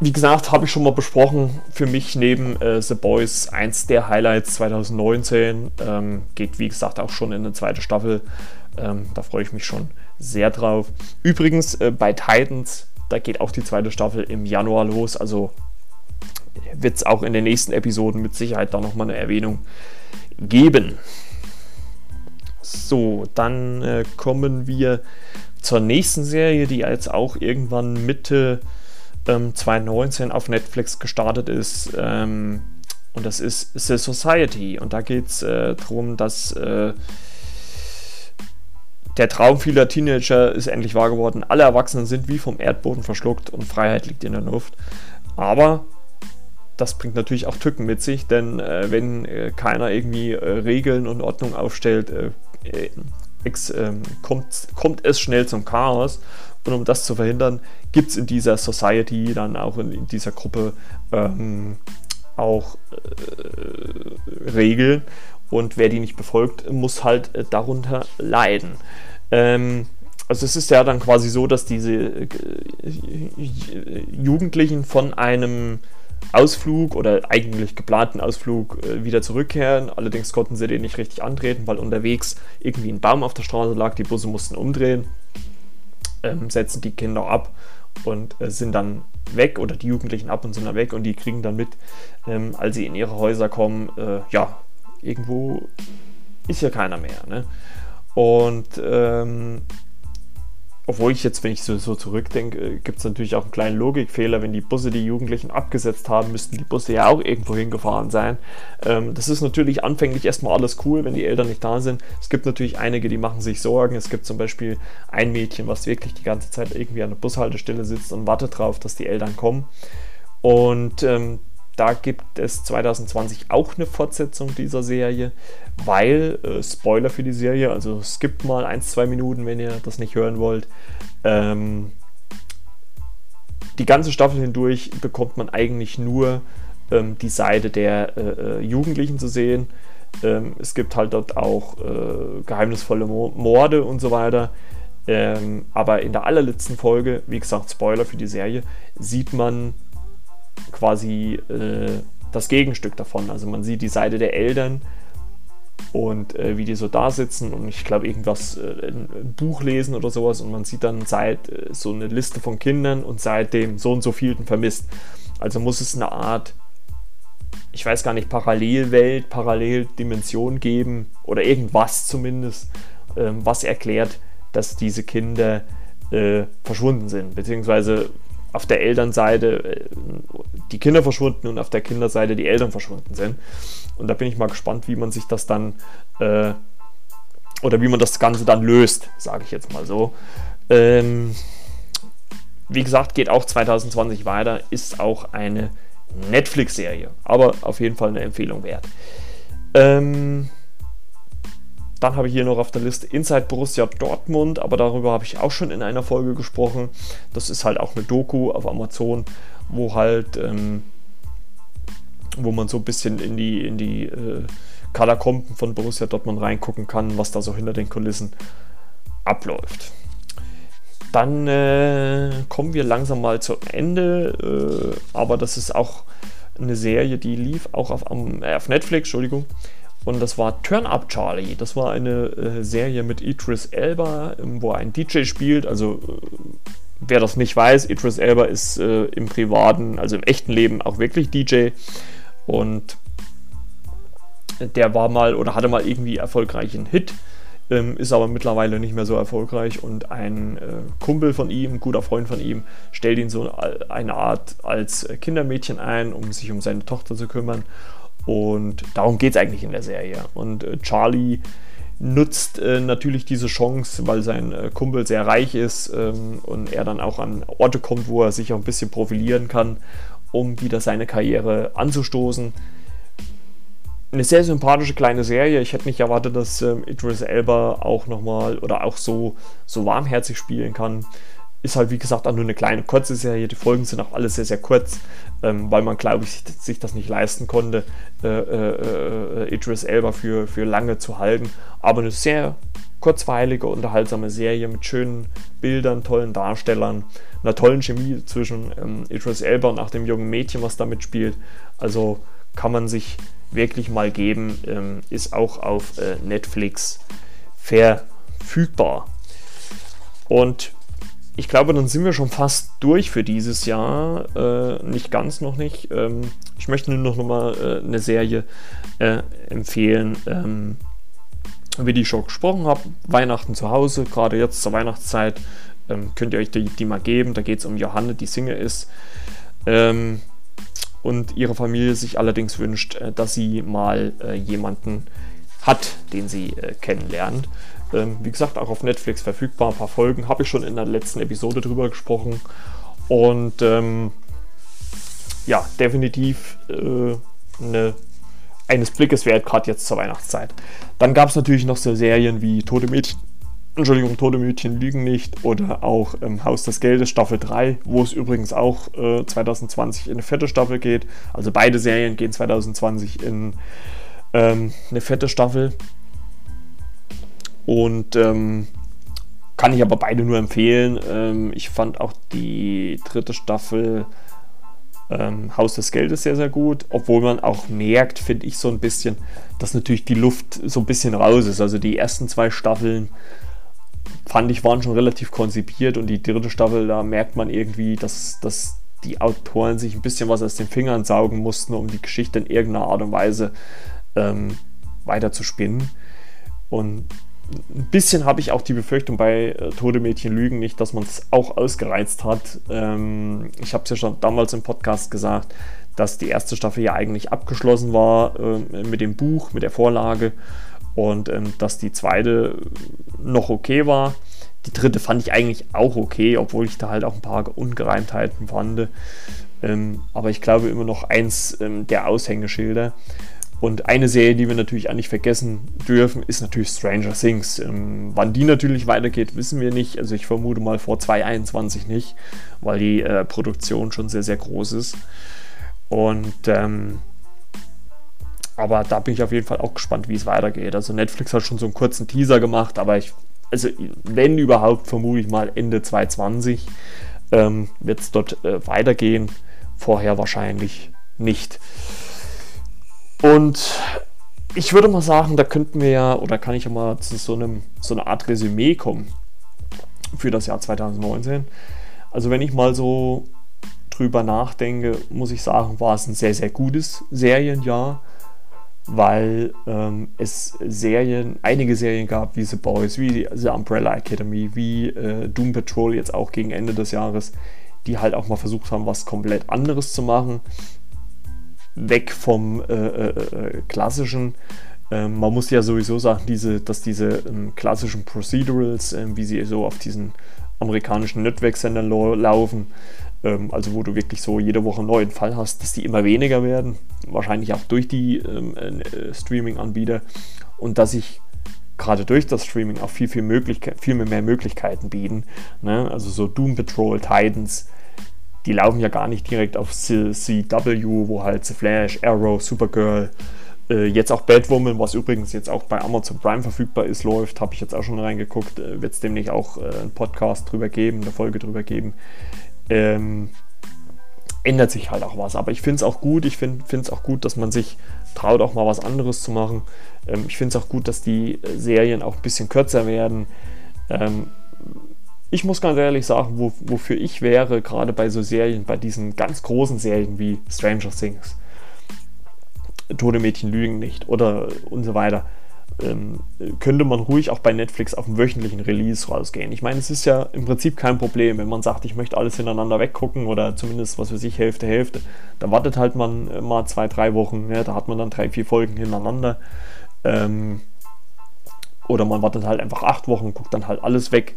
Wie gesagt, habe ich schon mal besprochen, für mich neben äh, The Boys eins der Highlights 2019. Ähm, geht wie gesagt auch schon in eine zweite Staffel. Ähm, da freue ich mich schon sehr drauf. Übrigens äh, bei Titans da geht auch die zweite Staffel im Januar los. Also wird es auch in den nächsten Episoden mit Sicherheit da nochmal eine Erwähnung geben. So, dann äh, kommen wir zur nächsten Serie, die jetzt auch irgendwann Mitte ähm, 2019 auf Netflix gestartet ist. Ähm, und das ist The Society. Und da geht es äh, darum, dass äh, der Traum vieler Teenager ist endlich wahr geworden. Alle Erwachsenen sind wie vom Erdboden verschluckt und Freiheit liegt in der Luft. Aber das bringt natürlich auch Tücken mit sich, denn äh, wenn äh, keiner irgendwie äh, Regeln und Ordnung aufstellt, äh, äh, ähm, kommt, kommt es schnell zum Chaos. Und um das zu verhindern, gibt es in dieser Society, dann auch in, in dieser Gruppe, ähm, auch äh, Regeln. Und wer die nicht befolgt, muss halt darunter leiden. Ähm, also es ist ja dann quasi so, dass diese Jugendlichen von einem Ausflug oder eigentlich geplanten Ausflug äh, wieder zurückkehren. Allerdings konnten sie den nicht richtig antreten, weil unterwegs irgendwie ein Baum auf der Straße lag. Die Busse mussten umdrehen, ähm, setzen die Kinder ab und äh, sind dann weg oder die Jugendlichen ab und sind dann weg und die kriegen dann mit, ähm, als sie in ihre Häuser kommen, äh, ja, irgendwo ist ja keiner mehr. Ne? Und ähm, obwohl ich jetzt, wenn ich so, so zurückdenke, äh, gibt es natürlich auch einen kleinen Logikfehler. Wenn die Busse die Jugendlichen abgesetzt haben, müssten die Busse ja auch irgendwo hingefahren sein. Ähm, das ist natürlich anfänglich erstmal alles cool, wenn die Eltern nicht da sind. Es gibt natürlich einige, die machen sich Sorgen. Es gibt zum Beispiel ein Mädchen, was wirklich die ganze Zeit irgendwie an der Bushaltestelle sitzt und wartet darauf, dass die Eltern kommen. Und ähm, da gibt es 2020 auch eine Fortsetzung dieser Serie, weil, äh, Spoiler für die Serie, also skippt mal ein, zwei Minuten, wenn ihr das nicht hören wollt. Ähm, die ganze Staffel hindurch bekommt man eigentlich nur ähm, die Seite der äh, äh Jugendlichen zu sehen. Ähm, es gibt halt dort auch äh, geheimnisvolle Morde und so weiter. Ähm, aber in der allerletzten Folge, wie gesagt, Spoiler für die Serie, sieht man quasi äh, das Gegenstück davon. Also man sieht die Seite der Eltern und äh, wie die so da sitzen und ich glaube irgendwas, äh, ein Buch lesen oder sowas und man sieht dann seit äh, so eine Liste von Kindern und seit dem so und so vielen vermisst. Also muss es eine Art, ich weiß gar nicht, Parallelwelt, Paralleldimension geben oder irgendwas zumindest, ähm, was erklärt, dass diese Kinder äh, verschwunden sind, beziehungsweise auf der Elternseite äh, die Kinder verschwunden und auf der Kinderseite die Eltern verschwunden sind. Und da bin ich mal gespannt, wie man sich das dann äh, oder wie man das Ganze dann löst, sage ich jetzt mal so. Ähm, wie gesagt, geht auch 2020 weiter, ist auch eine Netflix-Serie, aber auf jeden Fall eine Empfehlung wert. Ähm, dann habe ich hier noch auf der Liste Inside Borussia Dortmund, aber darüber habe ich auch schon in einer Folge gesprochen. Das ist halt auch eine Doku auf Amazon, wo halt, ähm, wo man so ein bisschen in die, in die äh, Katakomben von Borussia Dortmund reingucken kann, was da so hinter den Kulissen abläuft. Dann äh, kommen wir langsam mal zum Ende, äh, aber das ist auch eine Serie, die lief auch auf, äh, auf Netflix, Entschuldigung. Und das war Turn Up Charlie. Das war eine äh, Serie mit Idris Elba, ähm, wo er ein DJ spielt. Also, äh, wer das nicht weiß, Idris Elba ist äh, im privaten, also im echten Leben auch wirklich DJ. Und der war mal oder hatte mal irgendwie erfolgreichen Hit, ähm, ist aber mittlerweile nicht mehr so erfolgreich. Und ein äh, Kumpel von ihm, guter Freund von ihm, stellt ihn so eine Art als Kindermädchen ein, um sich um seine Tochter zu kümmern. Und darum geht es eigentlich in der Serie. Und äh, Charlie nutzt äh, natürlich diese Chance, weil sein äh, Kumpel sehr reich ist ähm, und er dann auch an Orte kommt, wo er sich auch ein bisschen profilieren kann, um wieder seine Karriere anzustoßen. Eine sehr sympathische kleine Serie. Ich hätte nicht erwartet, dass ähm, Idris Elba auch nochmal oder auch so, so warmherzig spielen kann ist halt wie gesagt auch nur eine kleine kurze Serie. Die Folgen sind auch alle sehr, sehr kurz, ähm, weil man, glaube ich, sich, sich, das nicht leisten konnte, äh, äh, äh, Idris Elba für, für lange zu halten. Aber eine sehr kurzweilige, unterhaltsame Serie mit schönen Bildern, tollen Darstellern, einer tollen Chemie zwischen ähm, Idris Elba und auch dem jungen Mädchen, was da mitspielt. Also kann man sich wirklich mal geben, ähm, ist auch auf äh, Netflix verfügbar. Und ich glaube, dann sind wir schon fast durch für dieses Jahr. Äh, nicht ganz noch nicht. Ähm, ich möchte nur noch mal äh, eine Serie äh, empfehlen. Ähm, wie ich schon gesprochen habe, Weihnachten zu Hause, gerade jetzt zur Weihnachtszeit, ähm, könnt ihr euch die, die, mal geben. Da geht es um Johanne, die Single ist. Ähm, und ihre Familie sich allerdings wünscht, äh, dass sie mal äh, jemanden hat, den sie äh, kennenlernt. Ähm, wie gesagt, auch auf Netflix verfügbar. Ein paar Folgen habe ich schon in der letzten Episode drüber gesprochen. Und ähm, ja, definitiv äh, eine, eines Blickes wert, gerade jetzt zur Weihnachtszeit. Dann gab es natürlich noch so Serien wie Tote Mädchen. Entschuldigung, Tote Mädchen lügen nicht oder auch ähm, Haus des Geldes Staffel 3, wo es übrigens auch äh, 2020 in eine fette Staffel geht. Also beide Serien gehen 2020 in ähm, eine fette Staffel. Und ähm, kann ich aber beide nur empfehlen. Ähm, ich fand auch die dritte Staffel ähm, Haus des Geldes sehr, sehr gut. Obwohl man auch merkt, finde ich so ein bisschen, dass natürlich die Luft so ein bisschen raus ist. Also die ersten zwei Staffeln fand ich waren schon relativ konzipiert und die dritte Staffel, da merkt man irgendwie, dass, dass die Autoren sich ein bisschen was aus den Fingern saugen mussten, um die Geschichte in irgendeiner Art und Weise ähm, weiter zu spinnen. Und ein bisschen habe ich auch die Befürchtung bei äh, Tode Mädchen Lügen nicht, dass man es auch ausgereizt hat. Ähm, ich habe es ja schon damals im Podcast gesagt, dass die erste Staffel ja eigentlich abgeschlossen war äh, mit dem Buch, mit der Vorlage und ähm, dass die zweite noch okay war. Die dritte fand ich eigentlich auch okay, obwohl ich da halt auch ein paar Ungereimtheiten fand. Ähm, aber ich glaube immer noch eins ähm, der Aushängeschilder. Und eine Serie, die wir natürlich auch nicht vergessen dürfen, ist natürlich Stranger Things. Ähm, wann die natürlich weitergeht, wissen wir nicht. Also ich vermute mal vor 2021 nicht, weil die äh, Produktion schon sehr, sehr groß ist. Und ähm, aber da bin ich auf jeden Fall auch gespannt, wie es weitergeht. Also Netflix hat schon so einen kurzen Teaser gemacht, aber ich, also wenn überhaupt, vermute ich mal Ende 2020 ähm, wird es dort äh, weitergehen. Vorher wahrscheinlich nicht. Und ich würde mal sagen, da könnten wir ja, oder kann ich ja mal zu so, einem, so einer Art Resümee kommen für das Jahr 2019. Also wenn ich mal so drüber nachdenke, muss ich sagen, war es ein sehr, sehr gutes Serienjahr, weil ähm, es Serien, einige Serien gab, wie The Boys, wie The Umbrella Academy, wie äh, Doom Patrol jetzt auch gegen Ende des Jahres, die halt auch mal versucht haben, was komplett anderes zu machen, weg vom äh, äh, äh, klassischen. Ähm, man muss ja sowieso sagen, diese, dass diese ähm, klassischen Procedurals, ähm, wie sie so auf diesen amerikanischen Network-Sendern laufen, ähm, also wo du wirklich so jede Woche einen neuen Fall hast, dass die immer weniger werden. Wahrscheinlich auch durch die ähm, äh, Streaming-Anbieter und dass ich gerade durch das Streaming auch viel, viel, Möglichkeit, viel mehr Möglichkeiten bieten. Ne? Also so Doom Patrol, Titans, die laufen ja gar nicht direkt auf CW, wo halt The Flash, Arrow, Supergirl, äh, jetzt auch Batwoman, was übrigens jetzt auch bei Amazon Prime verfügbar ist, läuft, habe ich jetzt auch schon reingeguckt, äh, wird es demnächst auch äh, einen Podcast drüber geben, eine Folge drüber geben. Ähm, ändert sich halt auch was. Aber ich finde es auch gut, ich finde es auch gut, dass man sich traut, auch mal was anderes zu machen. Ähm, ich finde es auch gut, dass die Serien auch ein bisschen kürzer werden. Ähm, ich muss ganz ehrlich sagen, wo, wofür ich wäre, gerade bei so Serien, bei diesen ganz großen Serien wie Stranger Things, Tode Mädchen lügen nicht oder und so weiter, ähm, könnte man ruhig auch bei Netflix auf einen wöchentlichen Release rausgehen. Ich meine, es ist ja im Prinzip kein Problem, wenn man sagt, ich möchte alles hintereinander weggucken oder zumindest, was für sich, Hälfte, Hälfte. Da wartet halt man mal zwei, drei Wochen, ja, da hat man dann drei, vier Folgen hintereinander. Ähm, oder man wartet halt einfach acht Wochen, guckt dann halt alles weg.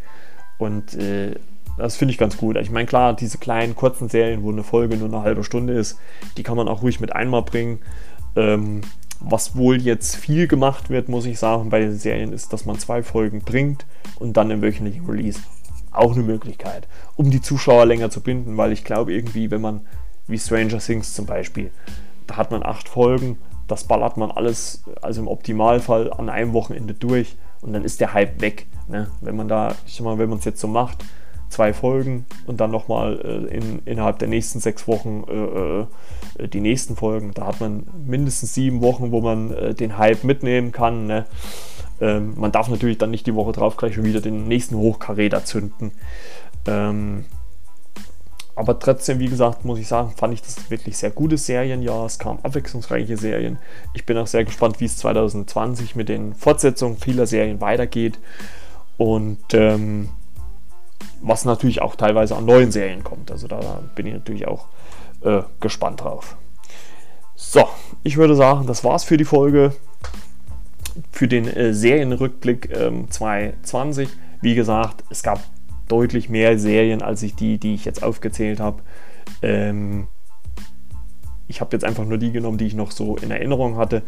Und äh, das finde ich ganz gut. Ich meine, klar, diese kleinen, kurzen Serien, wo eine Folge nur eine halbe Stunde ist, die kann man auch ruhig mit einmal bringen. Ähm, was wohl jetzt viel gemacht wird, muss ich sagen, bei den Serien ist, dass man zwei Folgen bringt und dann im wöchentlichen Release. Auch eine Möglichkeit, um die Zuschauer länger zu binden, weil ich glaube irgendwie, wenn man, wie Stranger Things zum Beispiel, da hat man acht Folgen, das ballert man alles, also im Optimalfall an einem Wochenende durch und dann ist der Hype weg. Ne? Wenn man da, ich sag mal, wenn man es jetzt so macht, zwei Folgen und dann nochmal äh, in, innerhalb der nächsten sechs Wochen äh, äh, die nächsten Folgen, da hat man mindestens sieben Wochen, wo man äh, den Hype mitnehmen kann. Ne? Ähm, man darf natürlich dann nicht die Woche drauf gleich schon wieder den nächsten Hochkaräter zünden. Ähm, aber trotzdem, wie gesagt, muss ich sagen, fand ich das wirklich sehr gutes Serienjahr. Es kamen abwechslungsreiche Serien. Ich bin auch sehr gespannt, wie es 2020 mit den Fortsetzungen vieler Serien weitergeht. Und ähm, was natürlich auch teilweise an neuen Serien kommt. Also da bin ich natürlich auch äh, gespannt drauf. So, ich würde sagen, das war's für die Folge. Für den äh, Serienrückblick ähm, 2020. Wie gesagt, es gab deutlich mehr Serien als ich die, die ich jetzt aufgezählt habe. Ähm, ich habe jetzt einfach nur die genommen, die ich noch so in Erinnerung hatte.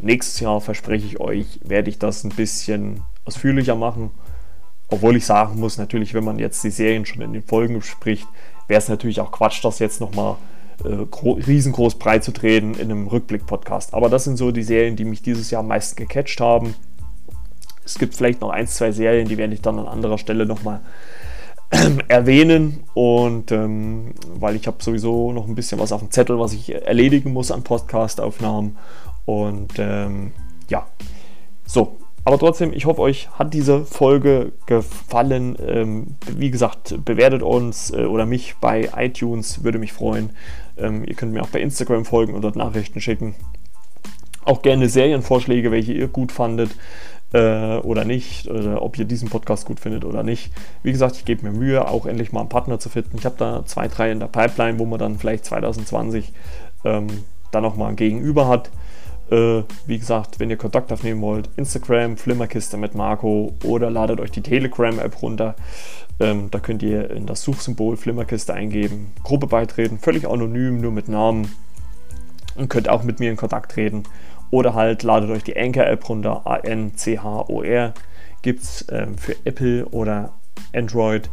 Nächstes Jahr verspreche ich euch, werde ich das ein bisschen ausführlicher machen. Obwohl ich sagen muss, natürlich, wenn man jetzt die Serien schon in den Folgen spricht, wäre es natürlich auch Quatsch, das jetzt nochmal äh, riesengroß breit zu treten in einem Rückblick-Podcast. Aber das sind so die Serien, die mich dieses Jahr am meisten gecatcht haben. Es gibt vielleicht noch ein, zwei Serien, die werde ich dann an anderer Stelle nochmal erwähnen. Und ähm, weil ich habe sowieso noch ein bisschen was auf dem Zettel, was ich erledigen muss an Podcast-Aufnahmen. Und ähm, ja, so. Aber trotzdem, ich hoffe, euch hat diese Folge gefallen. Ähm, wie gesagt, bewertet uns äh, oder mich bei iTunes, würde mich freuen. Ähm, ihr könnt mir auch bei Instagram folgen und dort Nachrichten schicken. Auch gerne Serienvorschläge, welche ihr gut fandet äh, oder nicht, oder ob ihr diesen Podcast gut findet oder nicht. Wie gesagt, ich gebe mir Mühe, auch endlich mal einen Partner zu finden. Ich habe da zwei, drei in der Pipeline, wo man dann vielleicht 2020 ähm, dann nochmal ein Gegenüber hat. Äh, wie gesagt, wenn ihr Kontakt aufnehmen wollt, Instagram, Flimmerkiste mit Marco oder ladet euch die Telegram-App runter. Ähm, da könnt ihr in das Suchsymbol Flimmerkiste eingeben, Gruppe beitreten, völlig anonym, nur mit Namen und könnt auch mit mir in Kontakt treten. Oder halt ladet euch die Anchor-App runter, A-N-C-H-O-R. Gibt es ähm, für Apple oder Android.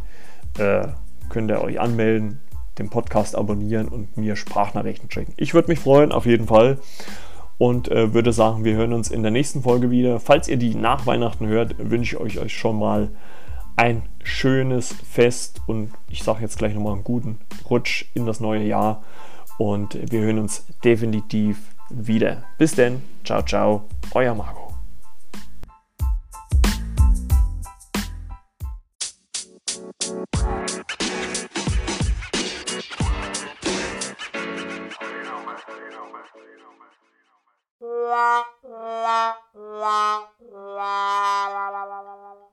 Äh, könnt ihr euch anmelden, den Podcast abonnieren und mir Sprachnachrichten schicken. Ich würde mich freuen, auf jeden Fall. Und äh, würde sagen, wir hören uns in der nächsten Folge wieder. Falls ihr die nach Weihnachten hört, wünsche ich euch, euch schon mal ein schönes Fest und ich sage jetzt gleich nochmal einen guten Rutsch in das neue Jahr. Und wir hören uns definitiv wieder. Bis denn, ciao, ciao, euer Marco.